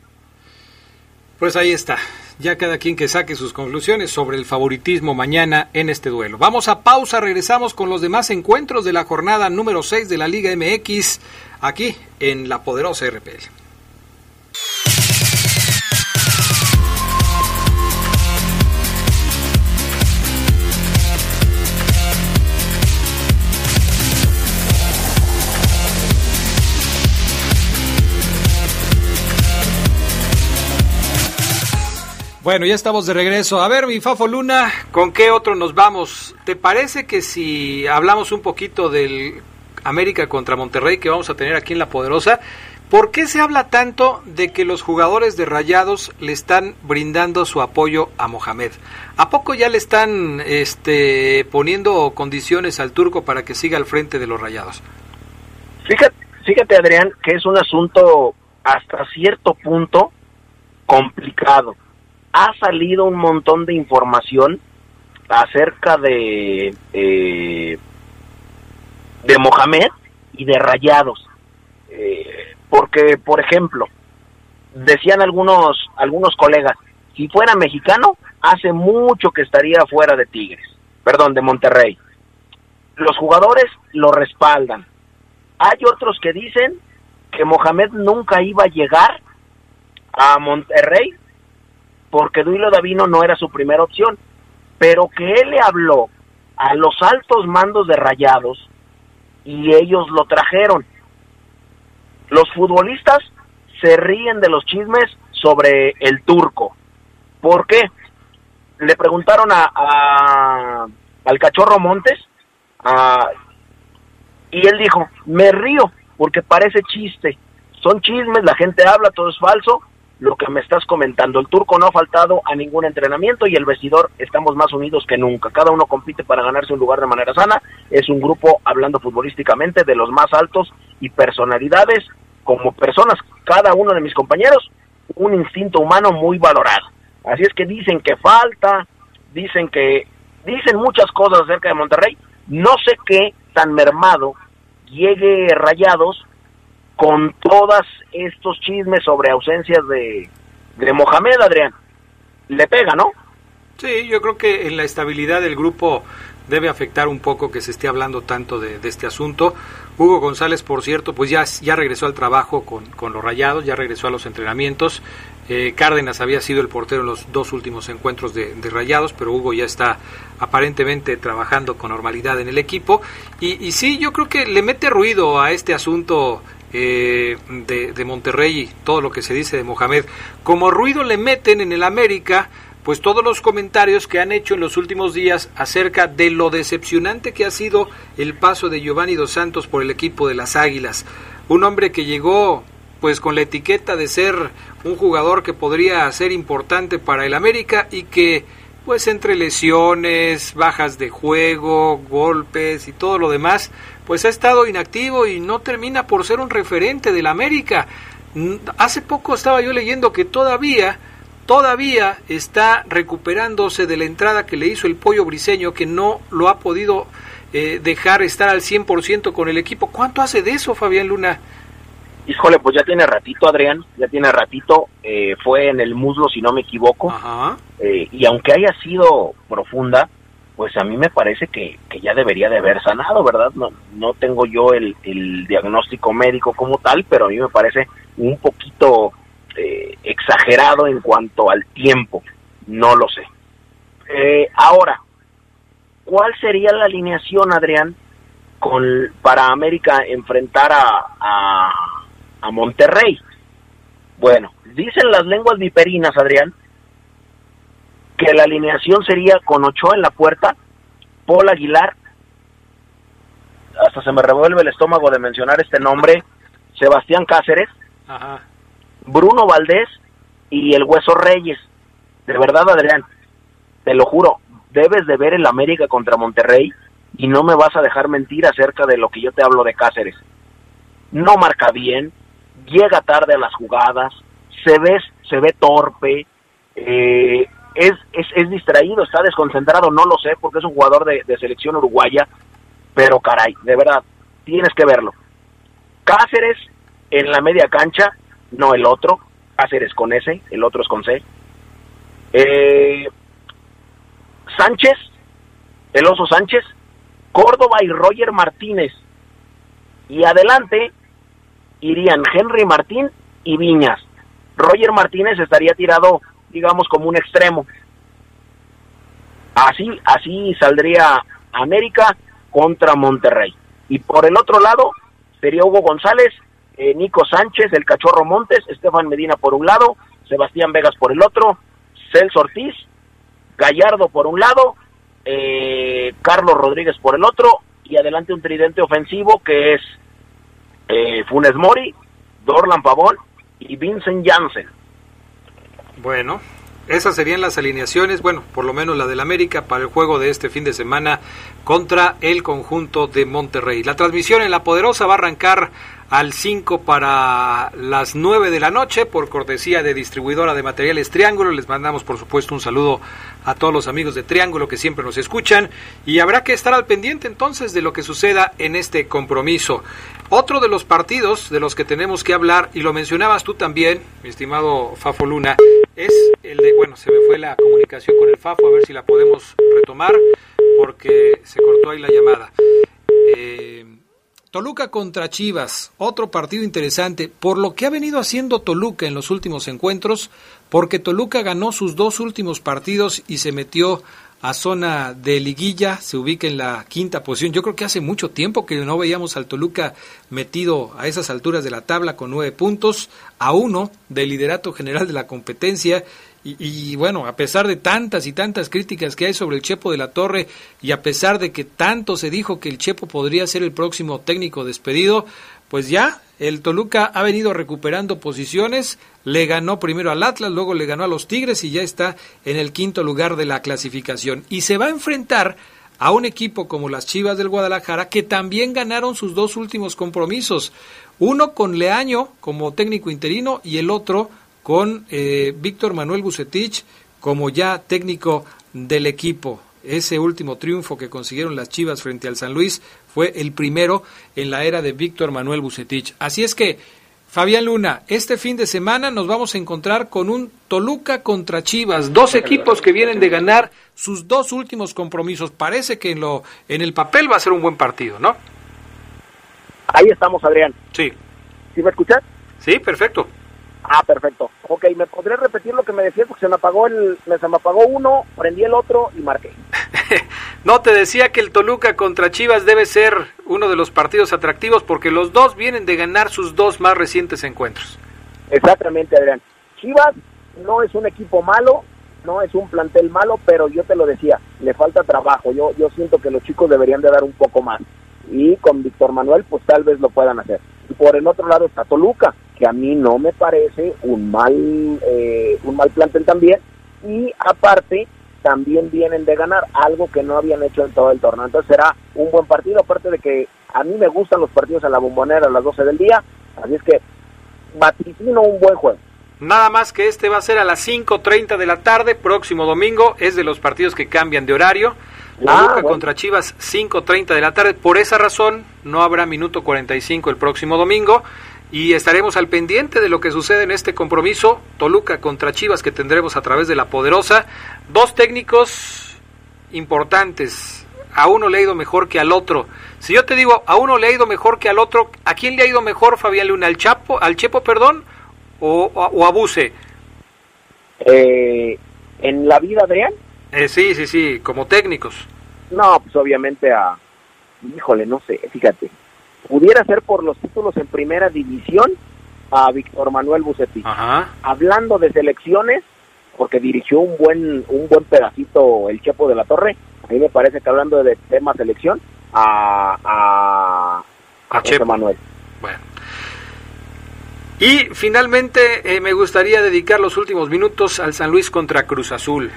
Pues ahí está. Ya cada quien que saque sus conclusiones sobre el favoritismo mañana en este duelo. Vamos a pausa, regresamos con los demás encuentros de la jornada número 6 de la Liga MX aquí en la poderosa RPL. Bueno, ya estamos de regreso. A ver, mi Fafo Luna, ¿con qué otro nos vamos? ¿Te parece que si hablamos un poquito del América contra Monterrey que vamos a tener aquí en La Poderosa, ¿por qué se habla tanto de que los jugadores de Rayados le están brindando su apoyo a Mohamed? ¿A poco ya le están este, poniendo condiciones al turco para que siga al frente de los Rayados? Fíjate, fíjate Adrián, que es un asunto hasta cierto punto complicado ha salido un montón de información acerca de eh, de Mohamed y de Rayados. Eh, porque por ejemplo decían algunos algunos colegas si fuera mexicano hace mucho que estaría fuera de Tigres perdón de Monterrey. Los jugadores lo respaldan. Hay otros que dicen que Mohamed nunca iba a llegar a Monterrey porque Duilo Davino no era su primera opción, pero que él le habló a los altos mandos de Rayados y ellos lo trajeron. Los futbolistas se ríen de los chismes sobre el turco. ¿Por qué? Le preguntaron a, al cachorro Montes y él dijo, me río porque parece chiste. Son chismes, la gente habla, todo es falso, lo que me estás comentando. El turco no ha faltado a ningún entrenamiento y el vestidor estamos más unidos que nunca. Cada uno compite para ganarse un lugar de manera sana. Es un grupo, hablando futbolísticamente, de los más altos y personalidades como personas, cada uno de mis compañeros, un instinto humano muy valorado. Así es que dicen que falta, dicen que, dicen muchas cosas acerca de Monterrey. No sé qué tan mermado llegue Rayados con todos estos chismes sobre ausencias de, de Mohamed, Adrián. Le pega, ¿no? Sí, yo creo que en la estabilidad del grupo debe afectar un poco que se esté hablando tanto de, este asunto. Hugo González, por cierto, pues ya, ya regresó al trabajo con, con los Rayados, ya regresó a los entrenamientos. Eh, Cárdenas había sido el portero en los dos últimos encuentros de, Rayados, pero Hugo ya está aparentemente trabajando con normalidad en el equipo. Y, y sí, yo creo que le mete ruido a este asunto eh, de, Monterrey y todo lo que se dice de Mohamed, como ruido le meten en el América, pues todos los comentarios que han hecho en los últimos días acerca de lo decepcionante que ha sido el paso de Giovanni Dos Santos por el equipo de las Águilas. Un hombre que llegó pues con la etiqueta de ser un jugador que podría ser importante para el América y que pues entre lesiones, bajas de juego, golpes y todo lo demás, pues ha estado inactivo y no termina por ser un referente del América. Hace poco estaba yo leyendo que todavía, todavía está recuperándose de la entrada que le hizo el pollo briseño, que no lo ha podido eh, dejar estar al 100% con el equipo. ¿Cuánto hace de eso, Fabián Luna? Híjole, pues ya tiene ratito, Adrián, ya tiene ratito. Eh, fue en el muslo, si no me equivoco. Eh, y aunque haya sido profunda, pues a mí me parece que, ya debería de haber sanado, ¿verdad? No, no tengo yo el, diagnóstico médico como tal, pero a mí me parece un poquito eh, exagerado en cuanto al tiempo, no lo sé. Eh, ahora, ¿cuál sería la alineación, Adrián, con, para América enfrentar a, a, a Monterrey? Bueno, dicen las lenguas viperinas, Adrián, que la alineación sería con Ochoa en la puerta, Paul Aguilar, hasta se me revuelve el estómago de mencionar este nombre, Sebastián Cáceres, Bruno Valdés y el Hueso Reyes. De verdad, Adrián, te lo juro, debes de ver el América contra Monterrey y no me vas a dejar mentir acerca de lo que yo te hablo de Cáceres. No marca bien, llega tarde a las jugadas, se ve, se ve torpe, eh, es, es, distraído, está desconcentrado, no lo sé, porque es un jugador de, selección uruguaya, pero caray, de verdad, tienes que verlo. Cáceres en la media cancha, no el otro. Cáceres con S, el otro es con C. Eh, Sánchez, el oso Sánchez, Córdoba y Roger Martínez. Y adelante irían Henry Martín y Viñas. Roger Martínez estaría tirado, digamos, como un extremo. Así, así saldría América contra Monterrey. Y por el otro lado sería Hugo González, eh, Nico Sánchez, el Cachorro Montes, Estefan Medina por un lado, Sebastián Vegas por el otro, Celso Ortiz, Gallardo por un lado, eh, Carlos Rodríguez por el otro, y adelante un tridente ofensivo que es eh, Funes Mori, Dorlan Pavón y Vincent Janssen. Bueno, esas serían las alineaciones, bueno, por lo menos la del América para el juego de este fin de semana contra el conjunto de Monterrey. La transmisión en La Poderosa va a arrancar al 5 para las 9 de la noche por cortesía de distribuidora de materiales Triángulo. Les mandamos por supuesto un saludo a todos los amigos de Triángulo que siempre nos escuchan y habrá que estar al pendiente entonces de lo que suceda en este compromiso. Otro de los partidos de los que tenemos que hablar, y lo mencionabas tú también, mi estimado Fafo Luna, es el de, bueno, se me fue la comunicación con el Fafo, a ver si la podemos retomar, porque se cortó ahí la llamada. Eh, Toluca contra Chivas, otro partido interesante, por lo que ha venido haciendo Toluca en los últimos encuentros, porque Toluca ganó sus dos últimos partidos y se metió a zona de liguilla, se ubica en la quinta posición. Yo creo que hace mucho tiempo que no veíamos al Toluca metido a esas alturas de la tabla con nueve puntos, a uno del liderato general de la competencia. Y, y, bueno, a pesar de tantas y tantas críticas que hay sobre el Chepo de la Torre y a pesar de que tanto se dijo que el Chepo podría ser el próximo técnico despedido, pues ya el Toluca ha venido recuperando posiciones, le ganó primero al Atlas, luego le ganó a los Tigres y ya está en el quinto lugar de la clasificación. Y se va a enfrentar a un equipo como las Chivas del Guadalajara que también ganaron sus dos últimos compromisos, uno con Leaño como técnico interino y el otro con eh, Víctor Manuel Bucetich como ya técnico del equipo. Ese último triunfo que consiguieron las Chivas frente al San Luis fue el primero en la era de Víctor Manuel Bucetich. Así es que, Fabián Luna, este fin de semana nos vamos a encontrar con un Toluca contra Chivas, dos equipos que vienen de ganar sus dos últimos compromisos. Parece que en, lo, en el papel va a ser un buen partido, ¿no? Ahí estamos, Adrián. Sí. ¿Sí me escuchas? Sí, perfecto. Ah, perfecto. Ok, ¿me podría repetir lo que me decías? Porque se me apagó el, se me apagó uno, prendí el otro y marqué. <laughs> no, te decía que el Toluca contra Chivas debe ser uno de los partidos atractivos porque los dos vienen de ganar sus dos más recientes encuentros. Exactamente, Adrián. Chivas no es un equipo malo, no es un plantel malo, pero yo te lo decía, le falta trabajo. Yo, yo siento que los chicos deberían de dar un poco más. Y con Víctor Manuel, pues tal vez lo puedan hacer. Y por el otro lado está Toluca, que a mí no me parece un mal, eh, un mal plantel también. Y aparte, también vienen de ganar algo que no habían hecho en todo el torneo. Entonces será un buen partido, aparte de que a mí me gustan los partidos a la bombonera a las 12 del día. Así es que vaticino un buen juego. Nada más que este va a ser a las 5.30 de la tarde, próximo domingo, es de los partidos que cambian de horario. Toluca ah, contra Chivas 5.30 de la tarde. Por esa razón no habrá minuto 45 el próximo domingo y estaremos al pendiente de lo que sucede en este compromiso Toluca contra Chivas que tendremos a través de la poderosa. Dos técnicos importantes. A uno le ha ido mejor que al otro. Si yo te digo a uno le ha ido mejor que al otro, ¿a quién le ha ido mejor Fabián Luna? ¿Al Chapo, al Chepo, perdón, o, o, a Buse? Eh, ¿En la vida, Adrián? Eh, sí, sí, sí, como técnicos. No, pues obviamente a... Híjole, no sé, fíjate. Pudiera ser por los títulos en primera división a Víctor Manuel Bucetich. Hablando de selecciones, porque dirigió un buen un buen pedacito el Chepo de la Torre, a mí me parece que hablando de tema selección, a, a, a, Manuel. Bueno. Y finalmente eh, me gustaría dedicar los últimos minutos al San Luis contra Cruz Azul.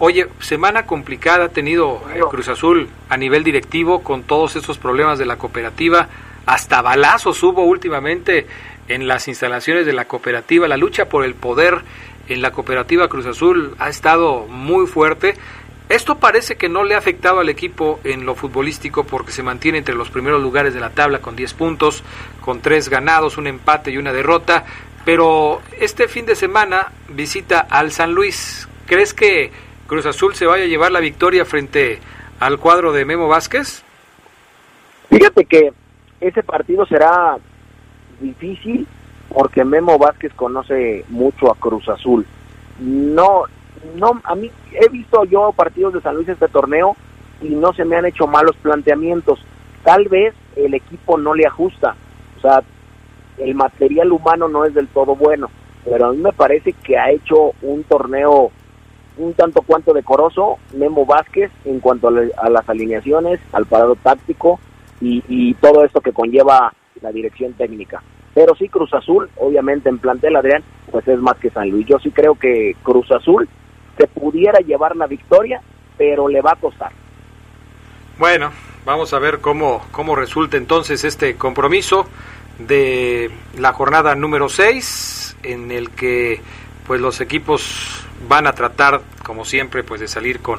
Oye, semana complicada ha tenido eh, Cruz Azul a nivel directivo con todos esos problemas de la cooperativa. Hasta balazos hubo últimamente en las instalaciones de la cooperativa. La lucha por el poder en la cooperativa Cruz Azul ha estado muy fuerte. Esto parece que no le ha afectado al equipo en lo futbolístico porque se mantiene entre los primeros lugares de la tabla con 10 puntos, con 3 ganados, un empate y una derrota, pero este fin de semana visita al San Luis. ¿Crees que Cruz Azul se vaya a llevar la victoria frente al cuadro de Memo Vázquez? Fíjate que ese partido será difícil porque Memo Vázquez conoce mucho a Cruz Azul. No, no, a mí he visto yo partidos de San Luis este torneo y no se me han hecho malos planteamientos. Tal vez el equipo no le ajusta, o sea, el material humano no es del todo bueno, pero a mí me parece que ha hecho un torneo un tanto cuanto decoroso Memo Vázquez en cuanto a, las alineaciones, al parado táctico y, todo esto que conlleva la dirección técnica. Pero sí Cruz Azul, obviamente en plantel Adrián, pues es más que San Luis. Yo sí creo que Cruz Azul se pudiera llevar la victoria, pero le va a costar. Bueno, vamos a ver cómo, cómo resulta entonces este compromiso de la jornada número 6 en el que pues los equipos van a tratar como siempre pues de salir con,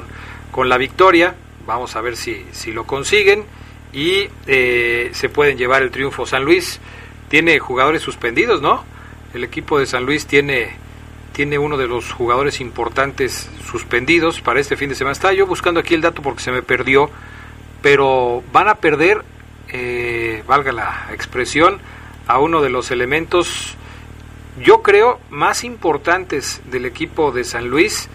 con la victoria. Vamos a ver si, si lo consiguen. Y eh, se pueden llevar el triunfo. San Luis tiene jugadores suspendidos no el equipo de San Luis tiene tiene uno de los jugadores importantes suspendidos para este fin de semana. Está yo buscando aquí el dato porque se me perdió pero van a perder eh, valga la expresión, a uno de los elementos, yo creo, más importantes del equipo de San Luis,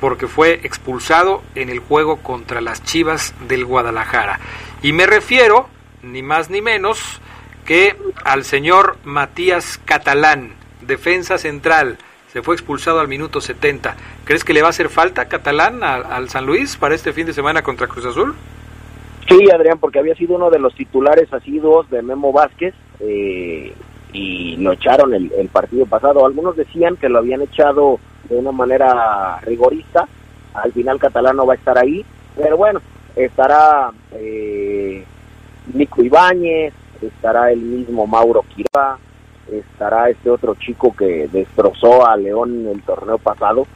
porque fue expulsado en el juego contra las Chivas del Guadalajara. Y me refiero, ni más ni menos, que al señor Matías Catalán, defensa central, se fue expulsado al minuto 70. ¿Crees que le va a hacer falta Catalán al San Luis para este fin de semana contra Cruz Azul? Sí, Adrián, porque había sido uno de los titulares asiduos de Memo Vázquez eh, y lo echaron el, partido pasado. Algunos decían que lo habían echado de una manera rigorista. Al final Catalano va a estar ahí, pero bueno, estará eh, Nico Ibáñez, estará el mismo Mauro Quiroga, estará este otro chico que destrozó a León en el torneo pasado,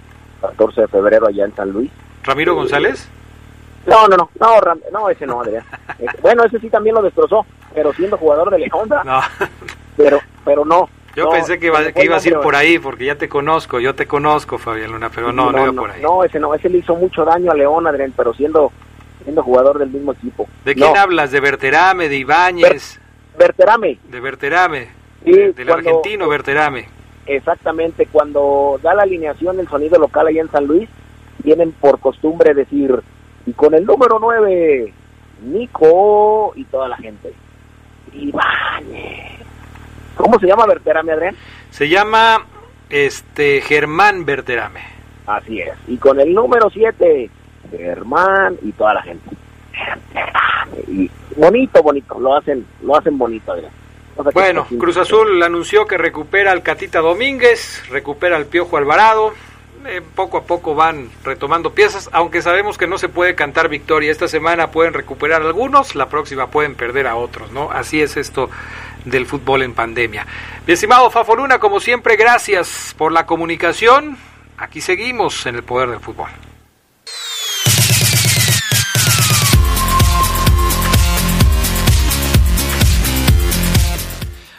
14 de febrero allá en San Luis. ¿Ramiro González? No, no, no, no, no, ese no, Adrián. <laughs> bueno, ese sí también lo destrozó, pero siendo jugador de León. No. <laughs> Pero, pero no. Yo pensé que, iba, que ibas a ir por ahí, porque ya te conozco, yo te conozco, Fabián Luna, pero no, no, iba por ahí. No, ese no, ese le hizo mucho daño a León, Adrián, pero siendo siendo jugador del mismo equipo. ¿De quién hablas? ¿De Berterame, de Ibáñez? Berterame. De Berterame, del argentino Berterame. Exactamente, cuando da la alineación el sonido local allá en San Luis, tienen por costumbre decir y con el número 9, Nico y toda la gente. Ibáñez. ¿Cómo se llama Berterame, Adrián? Se llama este Germán Berterame. Así es. Y con el número 7, Germán y toda la gente. Y bonito, bonito. Lo hacen, lo hacen bonito, Adrián. bueno, Cruz Azul anunció que recupera al Catita Domínguez, recupera al Piojo Alvarado, eh, poco a poco van retomando piezas, aunque sabemos que no se puede cantar victoria. Esta semana pueden recuperar algunos, la próxima pueden perder a otros, ¿no? Así es esto del fútbol en pandemia. Mi estimado Fafoluna, como siempre, gracias por la comunicación. Aquí seguimos en el poder del fútbol.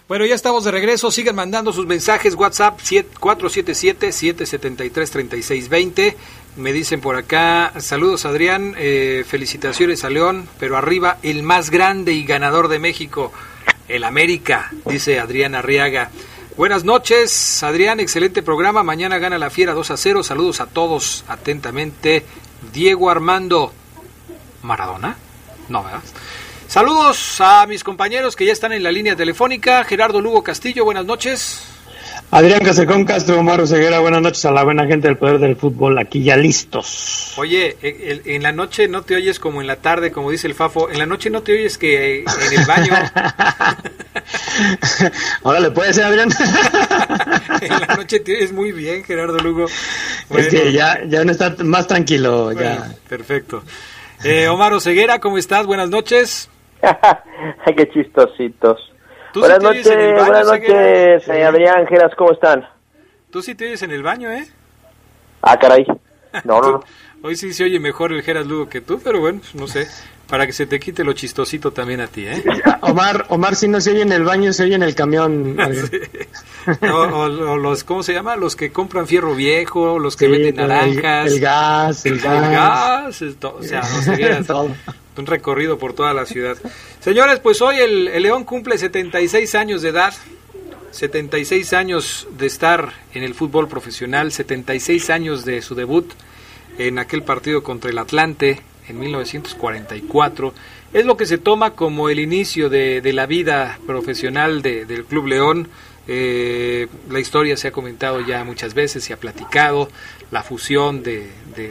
Bueno, ya estamos de regreso. Sigan mandando sus mensajes. WhatsApp 477-773-3620. Me dicen por acá, saludos Adrián, eh, felicitaciones a León, pero arriba el más grande y ganador de México, el América, dice Adrián Arriaga. Buenas noches, Adrián, excelente programa. Mañana gana la Fiera 2 a 0. Saludos a todos. Atentamente, Diego Armando Maradona. No, ¿verdad? Saludos a mis compañeros que ya están en la línea telefónica. Gerardo Lugo Castillo, buenas noches. Adrián Casecón Castro, Omar Ceguera, buenas noches a la buena gente del Poder del Fútbol, aquí ya listos. Oye, en la noche no te oyes como en la tarde, como dice el Fafo, en la noche no te oyes que en el baño. <laughs> Ahora le puede ser, Adrián. <laughs> en la noche te oyes muy bien, Gerardo Lugo. es que ya, ya no está más tranquilo. ya. Perfecto. Eh, Omar Oseguera, ¿cómo estás? Buenas noches. <laughs> Ay, qué chistositos. Buenas noches, buenas noches, eh, Adrián, Geras, ¿cómo están? Tú sí te oyes en el baño, ¿eh? Ah, caray. No, <laughs> no, Hoy sí se oye mejor el Geras Lugo que tú, pero bueno, no sé. para que se te quite lo chistosito también a ti, ¿eh? <laughs> Omar, Omar, si no se oye en el baño, se oye en el camión. o, los, ¿cómo se llama? Los que compran fierro viejo, los que venden naranjas. El, gas, el, gas. o sea, no un recorrido por toda la ciudad. <laughs> Señores, pues hoy el, León cumple 76 años de edad. 76 años de estar en el fútbol profesional, 76 años de su debut en aquel partido contra el Atlante en 1944. Es lo que se toma como el inicio de, la vida profesional del Club León. Eh, la historia se ha comentado ya muchas veces, se ha platicado, la fusión de,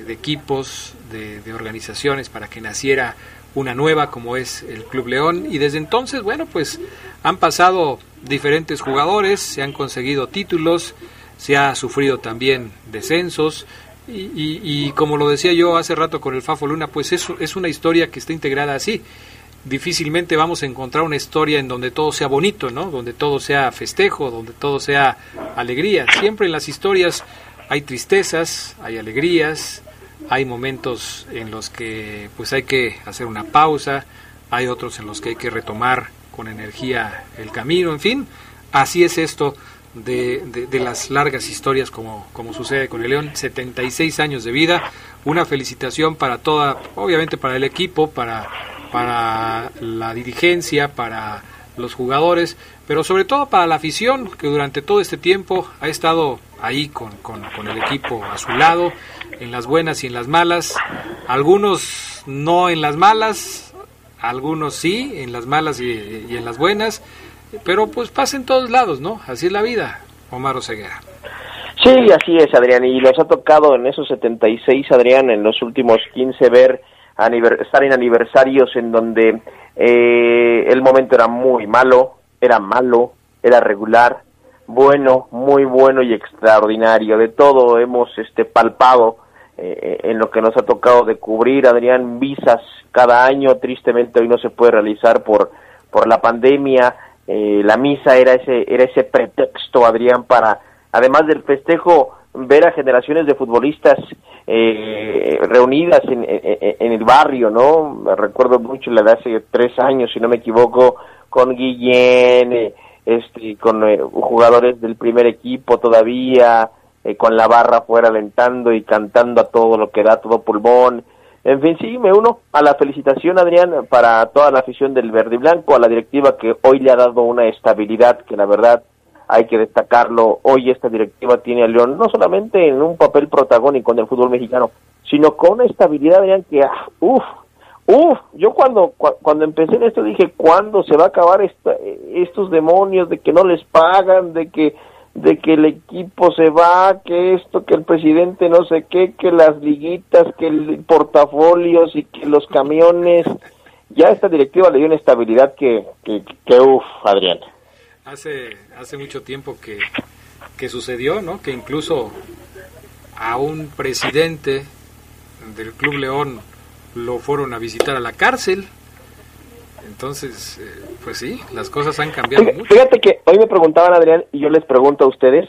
equipos, de, organizaciones para que naciera una nueva como es el Club León. Y desde entonces, bueno, pues han pasado diferentes jugadores, se han conseguido títulos, se ha sufrido también descensos, y, como lo decía yo hace rato con el Fafo Luna, pues eso es una historia que está integrada así. Difícilmente vamos a encontrar una historia en donde todo sea bonito, ¿no? Donde todo sea festejo, donde todo sea alegría. Siempre en las historias hay tristezas, hay alegrías, hay momentos en los que pues hay que hacer una pausa, hay otros en los que hay que retomar con energía el camino, en fin, así es esto de, de, las largas historias como, como sucede con el León, 76 años de vida, una felicitación para toda, obviamente para el equipo, para, para la dirigencia, para los jugadores, pero sobre todo para la afición que durante todo este tiempo ha estado ahí con, con, el equipo a su lado, en las buenas y en las malas, algunos no en las malas, algunos sí, en las malas y, en las buenas, pero pues pasa en todos lados, ¿no? Así es la vida, Omar Oseguera. Sí, así es, Adrián, y nos ha tocado en esos 76, Adrián, en los últimos 15 ver estar en aniversarios en donde eh, el momento era muy malo, era malo, era regular, bueno, muy bueno y extraordinario. De todo hemos este palpado eh, en lo que nos ha tocado de cubrir, Adrián, visas cada año, tristemente hoy no se puede realizar por por la pandemia, eh, la misa era ese, era ese pretexto, Adrián, para, además del festejo, ver a generaciones de futbolistas eh, reunidas en, en, el barrio, ¿no? Recuerdo mucho la de hace tres años, si no me equivoco, con Guillén, eh, este, con jugadores del primer equipo todavía, con la barra fuera alentando y cantando a todo lo que da, todo pulmón, en fin, sí, me uno a la felicitación, Adrián, para toda la afición del verde y blanco, a la directiva que hoy le ha dado una estabilidad que la verdad hay que destacarlo. Hoy esta directiva tiene a León no solamente en un papel protagónico en el fútbol mexicano, sino con una estabilidad, Adrián, que, ah, uff, uff, yo cuando, cuando empecé en esto dije, ¿cuándo se va a acabar esta, estos demonios de que no les pagan, de que de que el equipo se va, que esto, que el presidente no sé qué, que las liguitas, que el portafolios y que los camiones. Ya esta directiva le dio una estabilidad que, que, que uff, Adrián. Hace, hace mucho tiempo que, que sucedió, ¿no? Que incluso a un presidente del Club León lo fueron a visitar a la cárcel entonces, eh, pues sí, las cosas han cambiado mucho. Fíjate que hoy me preguntaban, Adrián, y yo les pregunto a ustedes,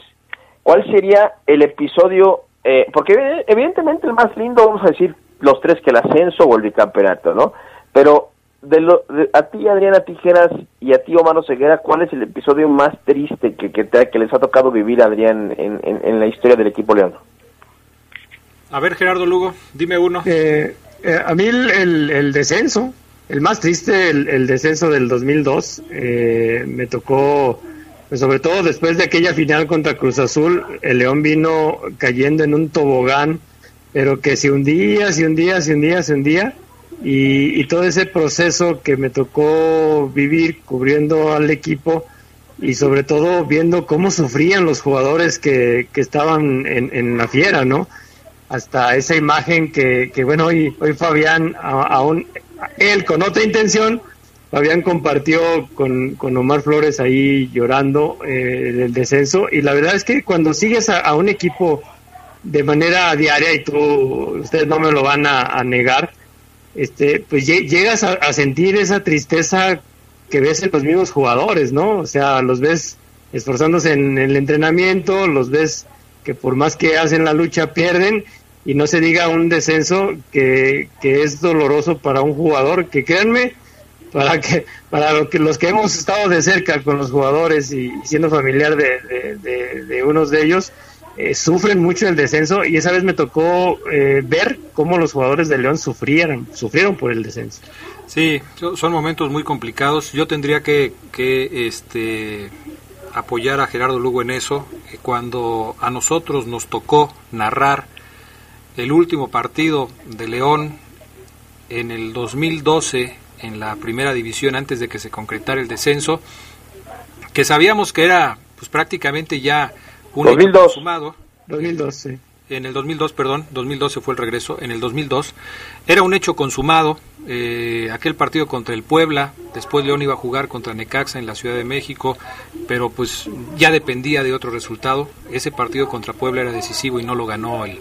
¿cuál sería el episodio? Eh, porque evidentemente el más lindo, vamos a decir, los tres que el ascenso o el bicampeonato, ¿no? Pero de, lo, a ti, Adriana Tijeras, y a ti, Omar Ceguera, ¿cuál es el episodio más triste que, que, te, que les ha tocado vivir, Adrián, en, en, la historia del equipo León? A ver, Gerardo Lugo, dime uno. Eh, a mí el, el descenso, el más triste, el, descenso del 2002, eh, me tocó, pues sobre todo después de aquella final contra Cruz Azul, el León vino cayendo en un tobogán, pero que se hundía, se hundía, se hundía, se hundía, y, y todo ese proceso que me tocó vivir cubriendo al equipo y sobre todo viendo cómo sufrían los jugadores que, que estaban en, la fiera, ¿no? Hasta esa imagen que, que bueno, hoy, hoy Fabián aún él con otra intención, Fabián compartió con, con Omar Flores ahí llorando eh, el descenso y la verdad es que cuando sigues a, un equipo de manera diaria y tú, ustedes no me lo van a, negar, este, pues llegas a, sentir esa tristeza que ves en los mismos jugadores, ¿no? O sea, los ves esforzándose en el entrenamiento, los ves que por más que hacen la lucha pierden y no se diga un descenso que, que es doloroso para un jugador, que créanme, para que para lo que, los que hemos estado de cerca con los jugadores y, siendo familiar de, de, unos de ellos, eh, sufren mucho el descenso y esa vez me tocó eh, ver cómo los jugadores de León sufrieron, sufrieron por el descenso. Sí, son momentos muy complicados. Yo tendría que, que este, apoyar a Gerardo Lugo en eso. Cuando a nosotros nos tocó narrar el último partido de León en el 2012 en la primera división antes de que se concretara el descenso, que sabíamos que era pues prácticamente ya un 2002. consumado. 2012. En el 2002, perdón, 2012 fue el regreso. En el 2002 era un hecho consumado. Eh, aquel partido contra el Puebla, después León iba a jugar contra Necaxa en la Ciudad de México, pero pues ya dependía de otro resultado. Ese partido contra Puebla era decisivo y no lo ganó el,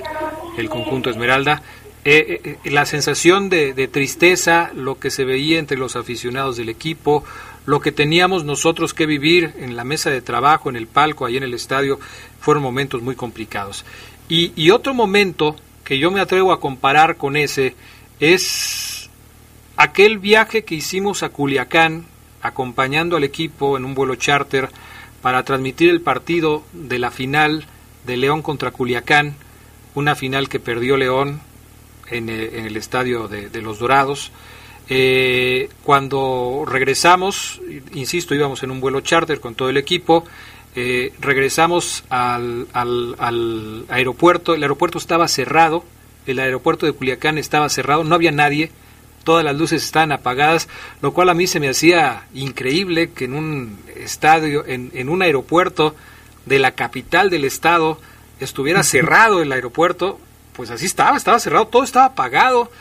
el conjunto Esmeralda. Eh, eh, eh, la sensación de, tristeza, lo que se veía entre los aficionados del equipo, lo que teníamos nosotros que vivir en la mesa de trabajo, en el palco, ahí en el estadio, fueron momentos muy complicados. Y, y otro momento que yo me atrevo a comparar con ese es aquel viaje que hicimos a Culiacán, acompañando al equipo en un vuelo charter para transmitir el partido de la final de León contra Culiacán, una final que perdió León en el, estadio de, los Dorados. Eh, cuando regresamos, insisto, íbamos en un vuelo charter con todo el equipo, eh, regresamos al, al, aeropuerto, el aeropuerto estaba cerrado, el aeropuerto de Culiacán estaba cerrado, no había nadie, todas las luces estaban apagadas, lo cual a mí se me hacía increíble que en un estadio, en, en un aeropuerto de la capital del estado, estuviera cerrado el aeropuerto, pues así estaba, estaba cerrado, todo estaba apagado,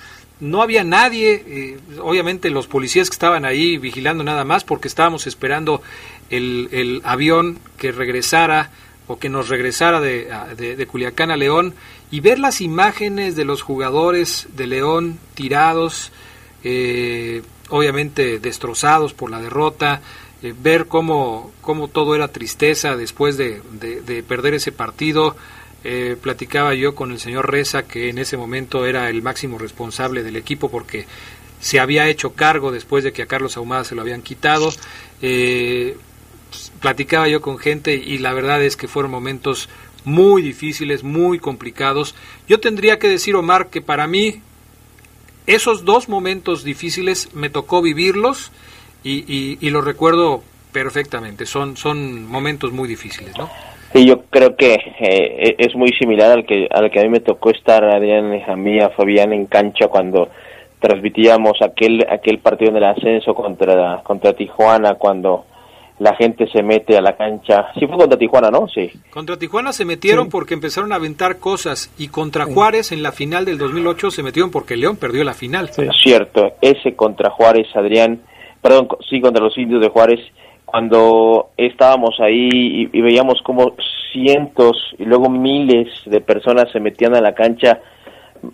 no había nadie, eh, obviamente los policías que estaban ahí vigilando nada más porque estábamos esperando el, avión que regresara o que nos regresara de, de, Culiacán a León y ver las imágenes de los jugadores de León tirados, eh, obviamente destrozados por la derrota, eh, ver cómo, cómo todo era tristeza después de, de perder ese partido, eh, platicaba yo con el señor Reza, que en ese momento era el máximo responsable del equipo porque se había hecho cargo después de que a Carlos Ahumada se lo habían quitado. Eh, platicaba yo con gente y la verdad es que fueron momentos muy difíciles, muy complicados. Yo tendría que decir, Omar, que para mí esos dos momentos difíciles me tocó vivirlos y, y, y los recuerdo perfectamente. Son, son momentos muy difíciles, ¿no? Sí, yo creo que eh, es muy similar al que al que a mí me tocó estar Adrián, a mí, a Fabián en cancha cuando transmitíamos aquel aquel partido del ascenso contra contra Tijuana cuando la gente se mete a la cancha. Sí fue contra Tijuana, ¿no? Sí. Contra Tijuana se metieron porque empezaron a aventar cosas y contra Juárez en la final del 2008 se metieron porque León perdió la final. Cierto, ese contra Juárez, Adrián, perdón, sí contra los indios de Juárez cuando estábamos ahí y, veíamos como cientos y luego miles de personas se metían a la cancha,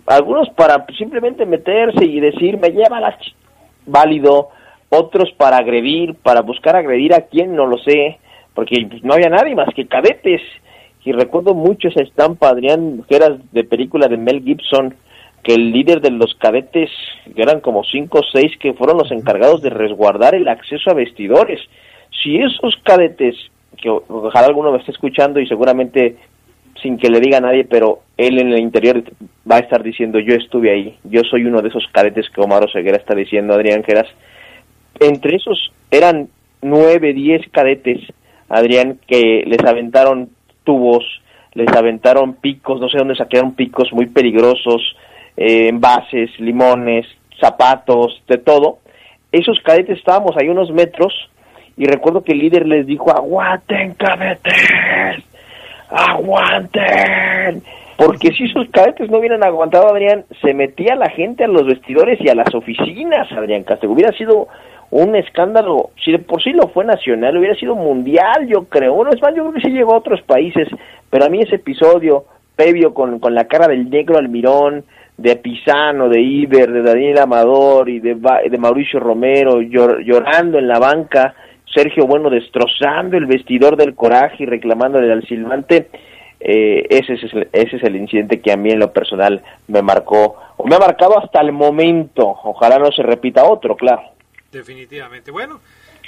algunos para simplemente meterse y decir, me lleva la válido, otros para agredir, para buscar agredir a quien no lo sé, porque no había nadie más que cadetes. Y recuerdo mucho esa estampa, Adrián, que era de película de Mel Gibson, que el líder de los cadetes, eran como cinco o seis, que fueron los encargados de resguardar el acceso a vestidores si esos cadetes, que ojalá alguno me esté escuchando y seguramente sin que le diga a nadie, pero él en el interior va a estar diciendo yo estuve ahí, yo soy uno de esos cadetes que Omar Oseguera está diciendo, Adrián Geras. Entre esos eran nueve, diez cadetes, Adrián, que les aventaron tubos, les aventaron picos, no sé dónde saquearon picos muy peligrosos, eh, envases, limones, zapatos, de todo. Esos cadetes estábamos ahí unos metros y recuerdo que el líder les dijo, aguanten cadetes, aguanten. Porque si esos cadetes no hubieran aguantado, Adrián, se metía la gente a los vestidores y a las oficinas, Adrián Castro. Hubiera sido un escándalo, si de por sí lo fue nacional, hubiera sido mundial, yo creo. Bueno, es más, yo creo que sí llegó a otros países, pero a mí ese episodio previo con, con la cara del negro Almirón, de Pisano, de Iber, de Daniel Amador y de, de Mauricio Romero llorando en la banca, Sergio Bueno destrozando el vestidor del coraje y reclamándole al silbante. eh, ese, es el, ese es el incidente que a mí en lo personal me marcó, o me ha marcado hasta el momento. Ojalá no se repita otro, claro. Definitivamente. Bueno,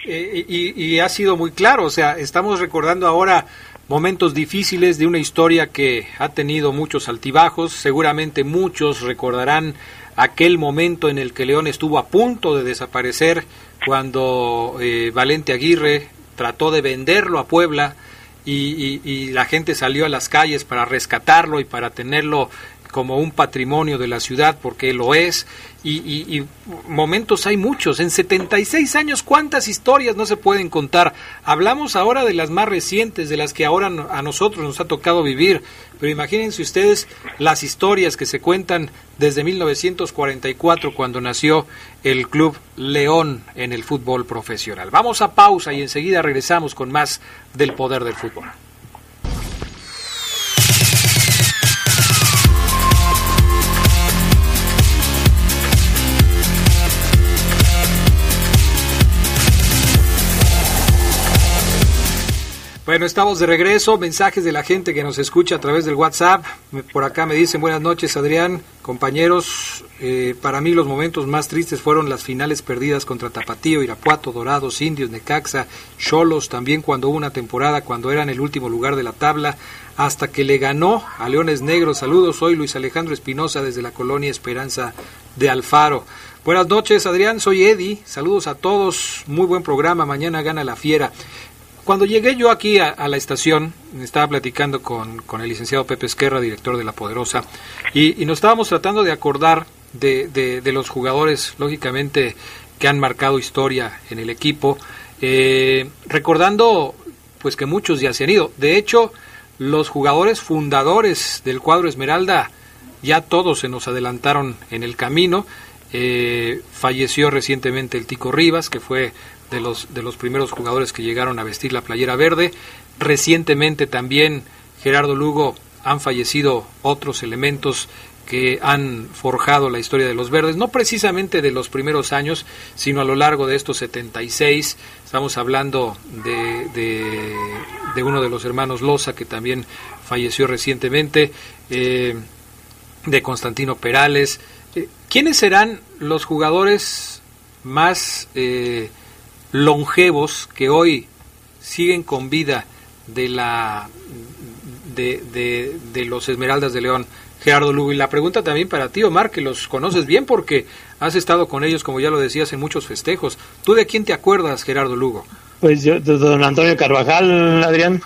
eh, y, y, ha sido muy claro, o sea, estamos recordando ahora momentos difíciles de una historia que ha tenido muchos altibajos, seguramente muchos recordarán aquel momento en el que León estuvo a punto de desaparecer cuando eh, Valente Aguirre trató de venderlo a Puebla y, y, la gente salió a las calles para rescatarlo y para tenerlo como un patrimonio de la ciudad, porque lo es, y, momentos hay muchos. En 76 años, ¿cuántas historias no se pueden contar? Hablamos ahora de las más recientes, de las que ahora a nosotros nos ha tocado vivir, pero imagínense ustedes las historias que se cuentan desde 1944, cuando nació el Club León en el fútbol profesional. Vamos a pausa y enseguida regresamos con más del poder del fútbol. Bueno, estamos de regreso. Mensajes de la gente que nos escucha a través del WhatsApp. Por acá me dicen buenas noches, Adrián. Compañeros, eh, para mí los momentos más tristes fueron las finales perdidas contra Tapatío, Irapuato, Dorados, Indios, Necaxa, Cholos, también cuando hubo una temporada cuando eran el último lugar de la tabla, hasta que le ganó a Leones Negros. Saludos, soy Luis Alejandro Espinosa desde la colonia Esperanza de Alfaro. Buenas noches, Adrián. Soy Eddie. Saludos a todos. Muy buen programa. Mañana gana la fiera. Cuando llegué yo aquí a, la estación, estaba platicando con, el licenciado Pepe Esquerra, director de La Poderosa, y, nos estábamos tratando de acordar de, los jugadores, lógicamente, que han marcado historia en el equipo, eh, recordando pues que muchos ya se han ido. De hecho, los jugadores fundadores del cuadro Esmeralda ya todos se nos adelantaron en el camino. Eh, falleció recientemente el Tico Rivas, que fue de los, de los primeros jugadores que llegaron a vestir la playera verde. Recientemente también Gerardo Lugo han fallecido otros elementos que han forjado la historia de los verdes, no precisamente de los primeros años, sino a lo largo de estos 76. Estamos hablando de, de, uno de los hermanos Loza, que también falleció recientemente, eh, de Constantino Perales. Eh, ¿Quiénes serán los jugadores más eh, longevos que hoy siguen con vida de la de, de, los Esmeraldas de León, Gerardo Lugo. Y la pregunta también para ti, Omar, que los conoces bien porque has estado con ellos, como ya lo decías, en muchos festejos. ¿Tú de quién te acuerdas, Gerardo Lugo? Pues yo, de don Antonio Carvajal, Adrián.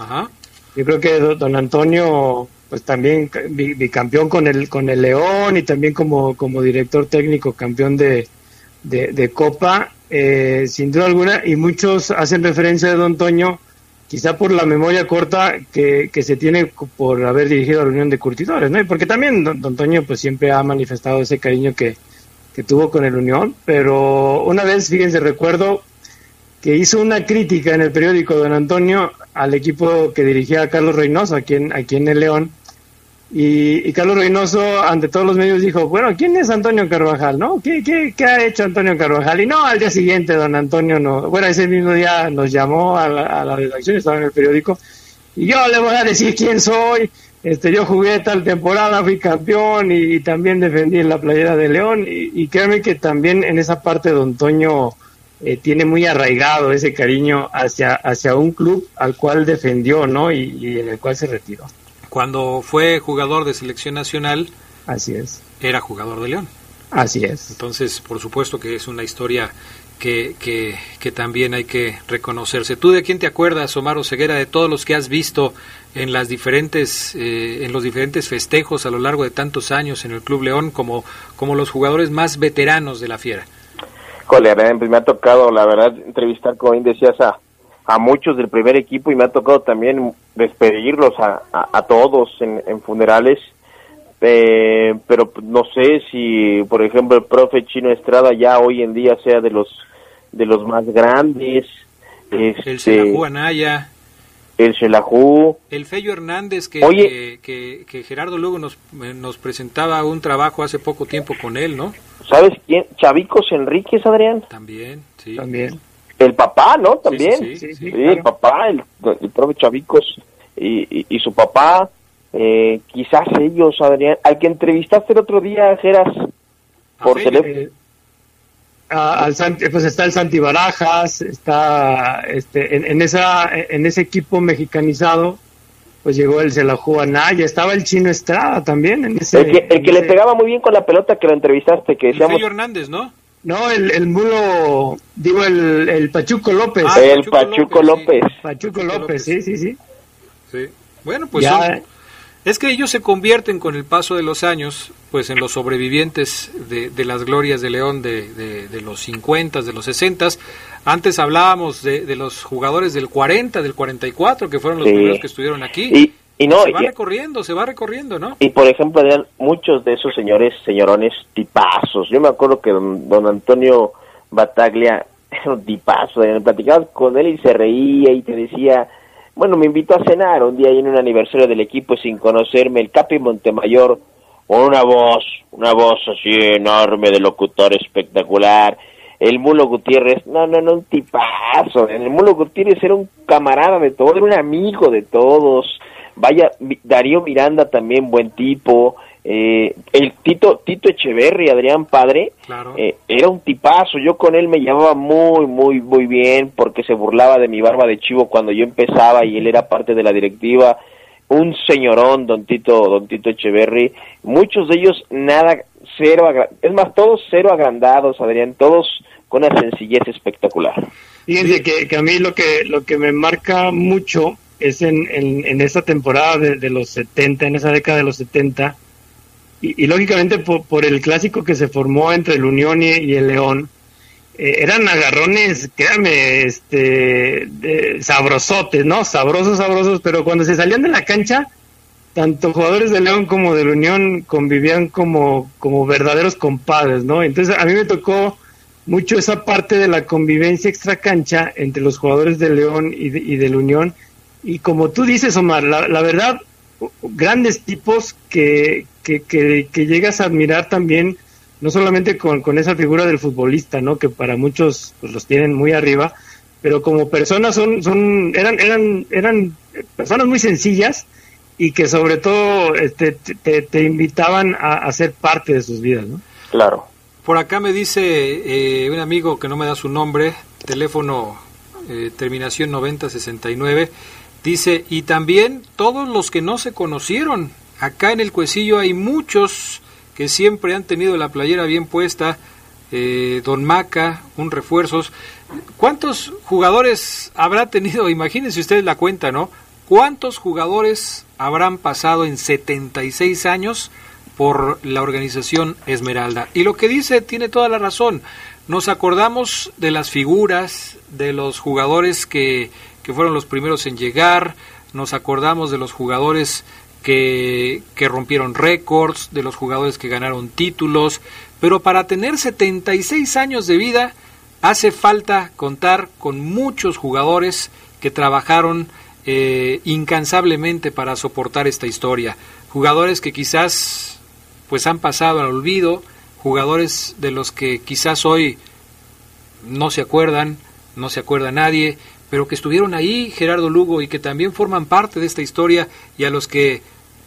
Yo creo que don Antonio, pues también bicampeón con el, con el León y también como, como director técnico, campeón de, de, de Copa eh, sin duda alguna, y muchos hacen referencia de Don Toño, quizá por la memoria corta que, que se tiene por haber dirigido a la Unión de Curtidores, ¿no? Y porque también Don, Toño pues siempre ha manifestado ese cariño que, que tuvo con el Unión, pero una vez, fíjense, recuerdo que hizo una crítica en el periódico Don Antonio al equipo que dirigía a Carlos Reynoso aquí en, aquí en el León, y, Carlos Reynoso, ante todos los medios, dijo, bueno, ¿quién es Antonio Carvajal? ¿No? ¿Qué, qué, qué ha hecho Antonio Carvajal? Y no, al día siguiente, don Antonio, no, bueno, ese mismo día nos llamó a la, a la redacción, estaba en el periódico, y yo le voy a decir quién soy, este, yo jugué tal temporada, fui campeón y, también defendí en la playera de León, y, créanme que también en esa parte don Antonio eh, tiene muy arraigado ese cariño hacia, hacia un club al cual defendió, ¿no? y en el cual se retiró. Cuando fue jugador de selección nacional, así es. Era jugador de León. Así es. Entonces, por supuesto que es una historia que, que, que, también hay que reconocerse. ¿Tú de quién te acuerdas, Omar Ceguera, de todos los que has visto en las diferentes, eh, en los diferentes festejos a lo largo de tantos años en el Club León como, como los jugadores más veteranos de la Fiera? Híjole, me ha tocado, la verdad, entrevistar, como bien decías, a, a muchos del primer equipo y me ha tocado también despedirlos a, a, todos en, en funerales. Eh, pero no sé si, por ejemplo, el profe Chino Estrada ya hoy en día sea de los de los más grandes. Este, el Selajú Anaya. El Selajú. El Fello Hernández, que, que, que, Gerardo luego nos, nos presentaba un trabajo hace poco tiempo con él, ¿no? ¿Sabes quién? Chavicos Enríquez, Adrián. También, sí. También. El papá, ¿no? También. Sí, el papá, el, el profe Chavicos y, y, su papá. Eh, quizás ellos, Adrián, al que entrevistaste el otro día, Geras, por teléfono. al pues está el Santi Barajas, está este, en, esa, en ese equipo mexicanizado, pues llegó el Selajú Anaya, estaba el Chino Estrada también. En ese, el que, el que le pegaba muy bien con la pelota que lo entrevistaste, que decíamos... Hernández, ¿no? No, el, el mulo, digo, el, el Pachuco López. Ah, el Pachuco, López. Pachuco López, sí, sí, sí. Sí. Bueno, pues son, es que ellos se convierten con el paso de los años, pues en los sobrevivientes de, de las glorias de León de, de, los 50, de los 60. Antes hablábamos de, los jugadores del 40, del 44, que fueron los primeros que estuvieron aquí. Y, y no, se va recorriendo, se va recorriendo, ¿no? Y por ejemplo, muchos de esos señores, señorones tipazos. Yo me acuerdo que don, don Antonio Bataglia <laughs> era un tipazo. Platicabas con él y se reía y te decía bueno, me invitó a cenar un día en un aniversario del equipo sin conocerme, el Capi Montemayor, con una voz, una voz así enorme de locutor espectacular. El Mulo Gutiérrez, no, no, no, un tipazo. El Mulo Gutiérrez era un camarada de todos, era un amigo de todos. Vaya, Darío Miranda también, buen tipo. Eh, el Tito, Tito Echeverri, Adrián Padre, eh, era un tipazo, yo con él me llevaba muy, muy, muy bien porque se burlaba de mi barba de chivo cuando yo empezaba y él era parte de la directiva, un señorón, don Tito, don Tito Echeverri, muchos de ellos nada, cero, es más, todos cero agrandados, Adrián, todos con una sencillez espectacular. Fíjense que, que a mí lo que, lo que me marca mucho es en, en, esa temporada de, de los 70, en esa década de los 70, y, lógicamente por, el clásico que se formó entre el Unión y, el León, eh, eran agarrones, créanme, este, sabrosotes, ¿no? Sabrosos, sabrosos, pero cuando se salían de la cancha, tanto jugadores de León como del Unión convivían como, como verdaderos compadres, ¿no? Entonces a mí me tocó mucho esa parte de la convivencia extra cancha entre los jugadores de León y, de, del Unión. Y como tú dices, Omar, la, la verdad, grandes tipos que, que, que, llegas a admirar también, no solamente con, con, esa figura del futbolista, ¿no? que para muchos pues, los tienen muy arriba, pero como personas son, son, eran, eran, eran personas muy sencillas y que sobre todo este, te, te invitaban a, ser parte de sus vidas. ¿no? Claro. Por acá me dice eh, un amigo que no me da su nombre, teléfono eh, terminación 9069, dice, y también todos los que no se conocieron, Acá en el Cuecillo hay muchos que siempre han tenido la playera bien puesta. Eh, Don Maca, un refuerzos. ¿Cuántos jugadores habrá tenido? <laughs> Imagínense ustedes la cuenta, ¿no? ¿Cuántos jugadores habrán pasado en 76 años por la organización Esmeralda? Y lo que dice tiene toda la razón. Nos acordamos de las figuras, de los jugadores que, que fueron los primeros en llegar, nos acordamos de los jugadores que, rompieron récords, de los jugadores que ganaron títulos, pero para tener 76 años de vida hace falta contar con muchos jugadores que trabajaron eh, incansablemente para soportar esta historia. Jugadores que quizás pues han pasado al olvido, jugadores de los que quizás hoy no se acuerdan, no se acuerda nadie, pero que estuvieron ahí, Gerardo Lugo, y que también forman parte de esta historia y a los que,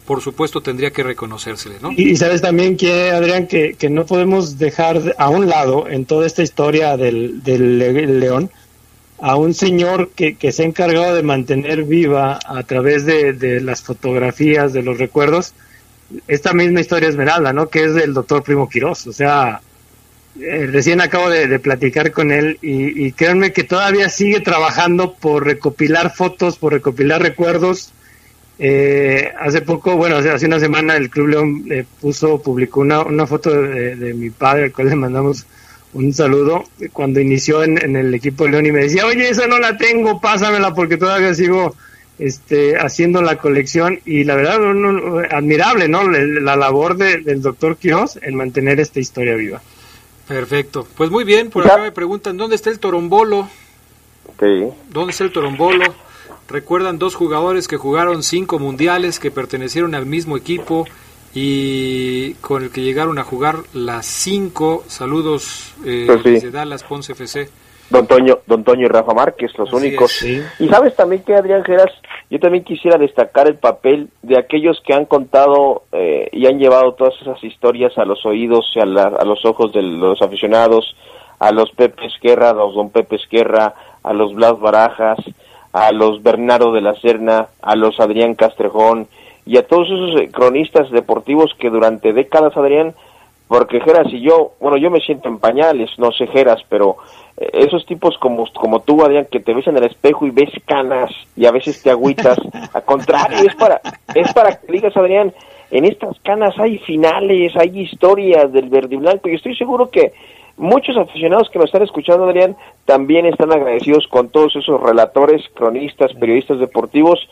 por supuesto, tendría que reconocérsele, ¿no? Y, sabes también que, Adrián, que, que, no podemos dejar a un lado en toda esta historia del, del León a un señor que, que, se ha encargado de mantener viva a través de, de las fotografías, de los recuerdos, esta misma historia esmeralda, ¿no? Que es del doctor Primo Quirós. O sea, eh, recién acabo de, platicar con él y, créanme que todavía sigue trabajando por recopilar fotos, por recopilar recuerdos. Eh, hace poco, bueno, hace, una semana el Club León eh, puso, publicó una, una foto de, mi padre, al cual le mandamos un saludo, cuando inició en, el equipo de León y me decía, oye, esa no la tengo, pásamela porque todavía sigo este, haciendo la colección y la verdad, admirable, ¿no? La, labor del doctor Quiroz en mantener esta historia viva. Perfecto. Pues muy bien, por acá me preguntan, ¿dónde está el torombolo? Sí. ¿Dónde está el torombolo? Recuerdan dos jugadores que jugaron cinco mundiales, que pertenecieron al mismo equipo y con el que llegaron a jugar las cinco. Saludos eh, pues desde Dallas, Ponce FC. Don Toño, Don Toño y Rafa Márquez, los únicos. Y sabes también que Adrián Geras, yo también quisiera destacar el papel de aquellos que han contado eh, y han llevado todas esas historias a los oídos y a, los ojos de los aficionados, a los Pepe Esquerra, a los Don Pepe Esquerra, a los Blas Barajas, a los Bernardo de la Serna, a los Adrián Castrejón y a todos esos eh, cronistas deportivos que durante décadas, Adrián, porque Geras y yo, bueno, yo me siento en pañales, no sé Geras, pero esos tipos como, como tú, Adrián, que te ves en el espejo y ves canas y a veces te agüitas, <laughs> al contrario, es para, es para que digas, Adrián, en estas canas hay finales, hay historias del verde y blanco, y estoy seguro que muchos aficionados que nos están escuchando, Adrián, también están agradecidos con todos esos relatores, cronistas, periodistas deportivos,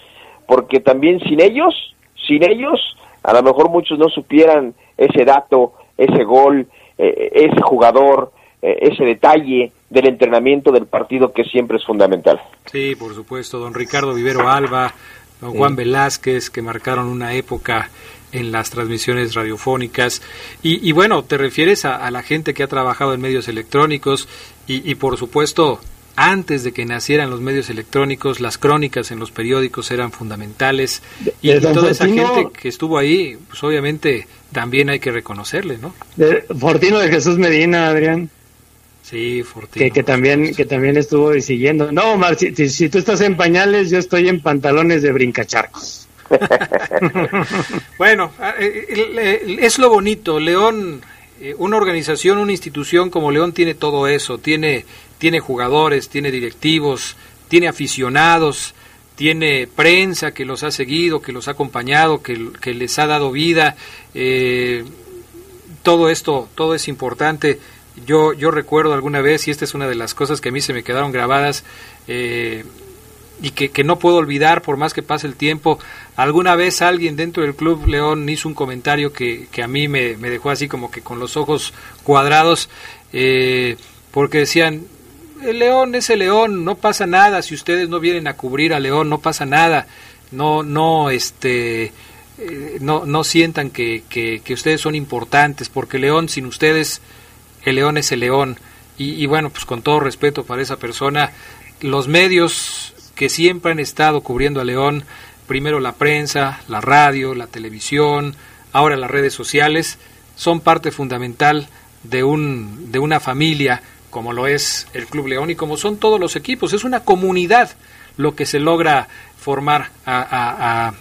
porque también sin ellos, sin ellos, a lo mejor muchos no supieran ese dato, ese gol, eh, ese jugador, eh, ese detalle del entrenamiento del partido que siempre es fundamental. Sí, por supuesto, don Ricardo Vivero Alba, don Juan Velázquez, que marcaron una época en las transmisiones radiofónicas. Y, bueno, te refieres a, la gente que ha trabajado en medios electrónicos y, y, por supuesto, antes de que nacieran los medios electrónicos, las crónicas en los periódicos eran fundamentales. Y, toda esa gente que estuvo ahí, pues obviamente también hay que reconocerle, ¿no? De Fortino de Jesús Medina, Adrián. Sí, Fortino. Que, también, que también estuvo siguiendo. No, Omar, si, si, tú estás en pañales, yo estoy en pantalones de brincacharcos. <laughs> bueno, eh, eh, es lo bonito. León, eh, una organización, una institución como León tiene todo eso. Tiene, tiene jugadores, tiene directivos, tiene aficionados, tiene prensa que los ha seguido, que los ha acompañado, que, que les ha dado vida. Eh, todo esto, todo es importante. Yo, yo recuerdo alguna vez, y esta es una de las cosas que a mí se me quedaron grabadas, eh, y que, que, no puedo olvidar por más que pase el tiempo. Alguna vez alguien dentro del Club León hizo un comentario que, que a mí me, me, dejó así como que con los ojos cuadrados, eh, porque decían, el león es el león, no pasa nada, si ustedes no vienen a cubrir al león, no pasa nada, no, no, este, eh, no, no sientan que, que, ustedes son importantes, porque león sin ustedes, el león es el león. Y, y bueno, pues con todo respeto para esa persona, los medios que siempre han estado cubriendo a León, primero la prensa, la radio, la televisión, ahora las redes sociales, son parte fundamental de, un, de una familia como lo es el Club León y como son todos los equipos. Es una comunidad lo que se logra formar a,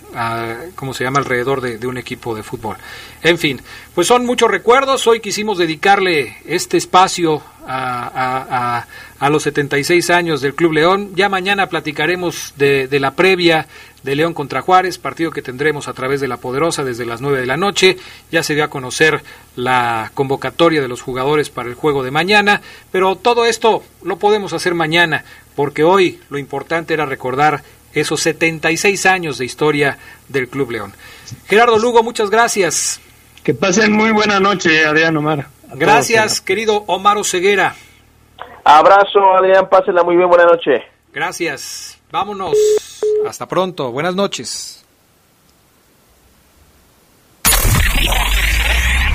¿cómo se llama?, alrededor de, un equipo de fútbol. En fin, pues son muchos recuerdos. Hoy quisimos dedicarle este espacio a, los 76 años del Club León. Ya mañana platicaremos de, de la previa de León contra Juárez, partido que tendremos a través de la Poderosa desde las 9 de la noche. Ya se dio a conocer la convocatoria de los jugadores para el juego de mañana, pero todo esto lo podemos hacer mañana, porque hoy lo importante era recordar esos 76 años de historia del Club León. Gerardo Lugo, muchas gracias. Que pasen muy buena noche, Adrián Omar. Gracias, querido Omar Oseguera. Abrazo, Adrián, pásenla muy bien, buena noche. Gracias. Vámonos. Hasta pronto. Buenas noches.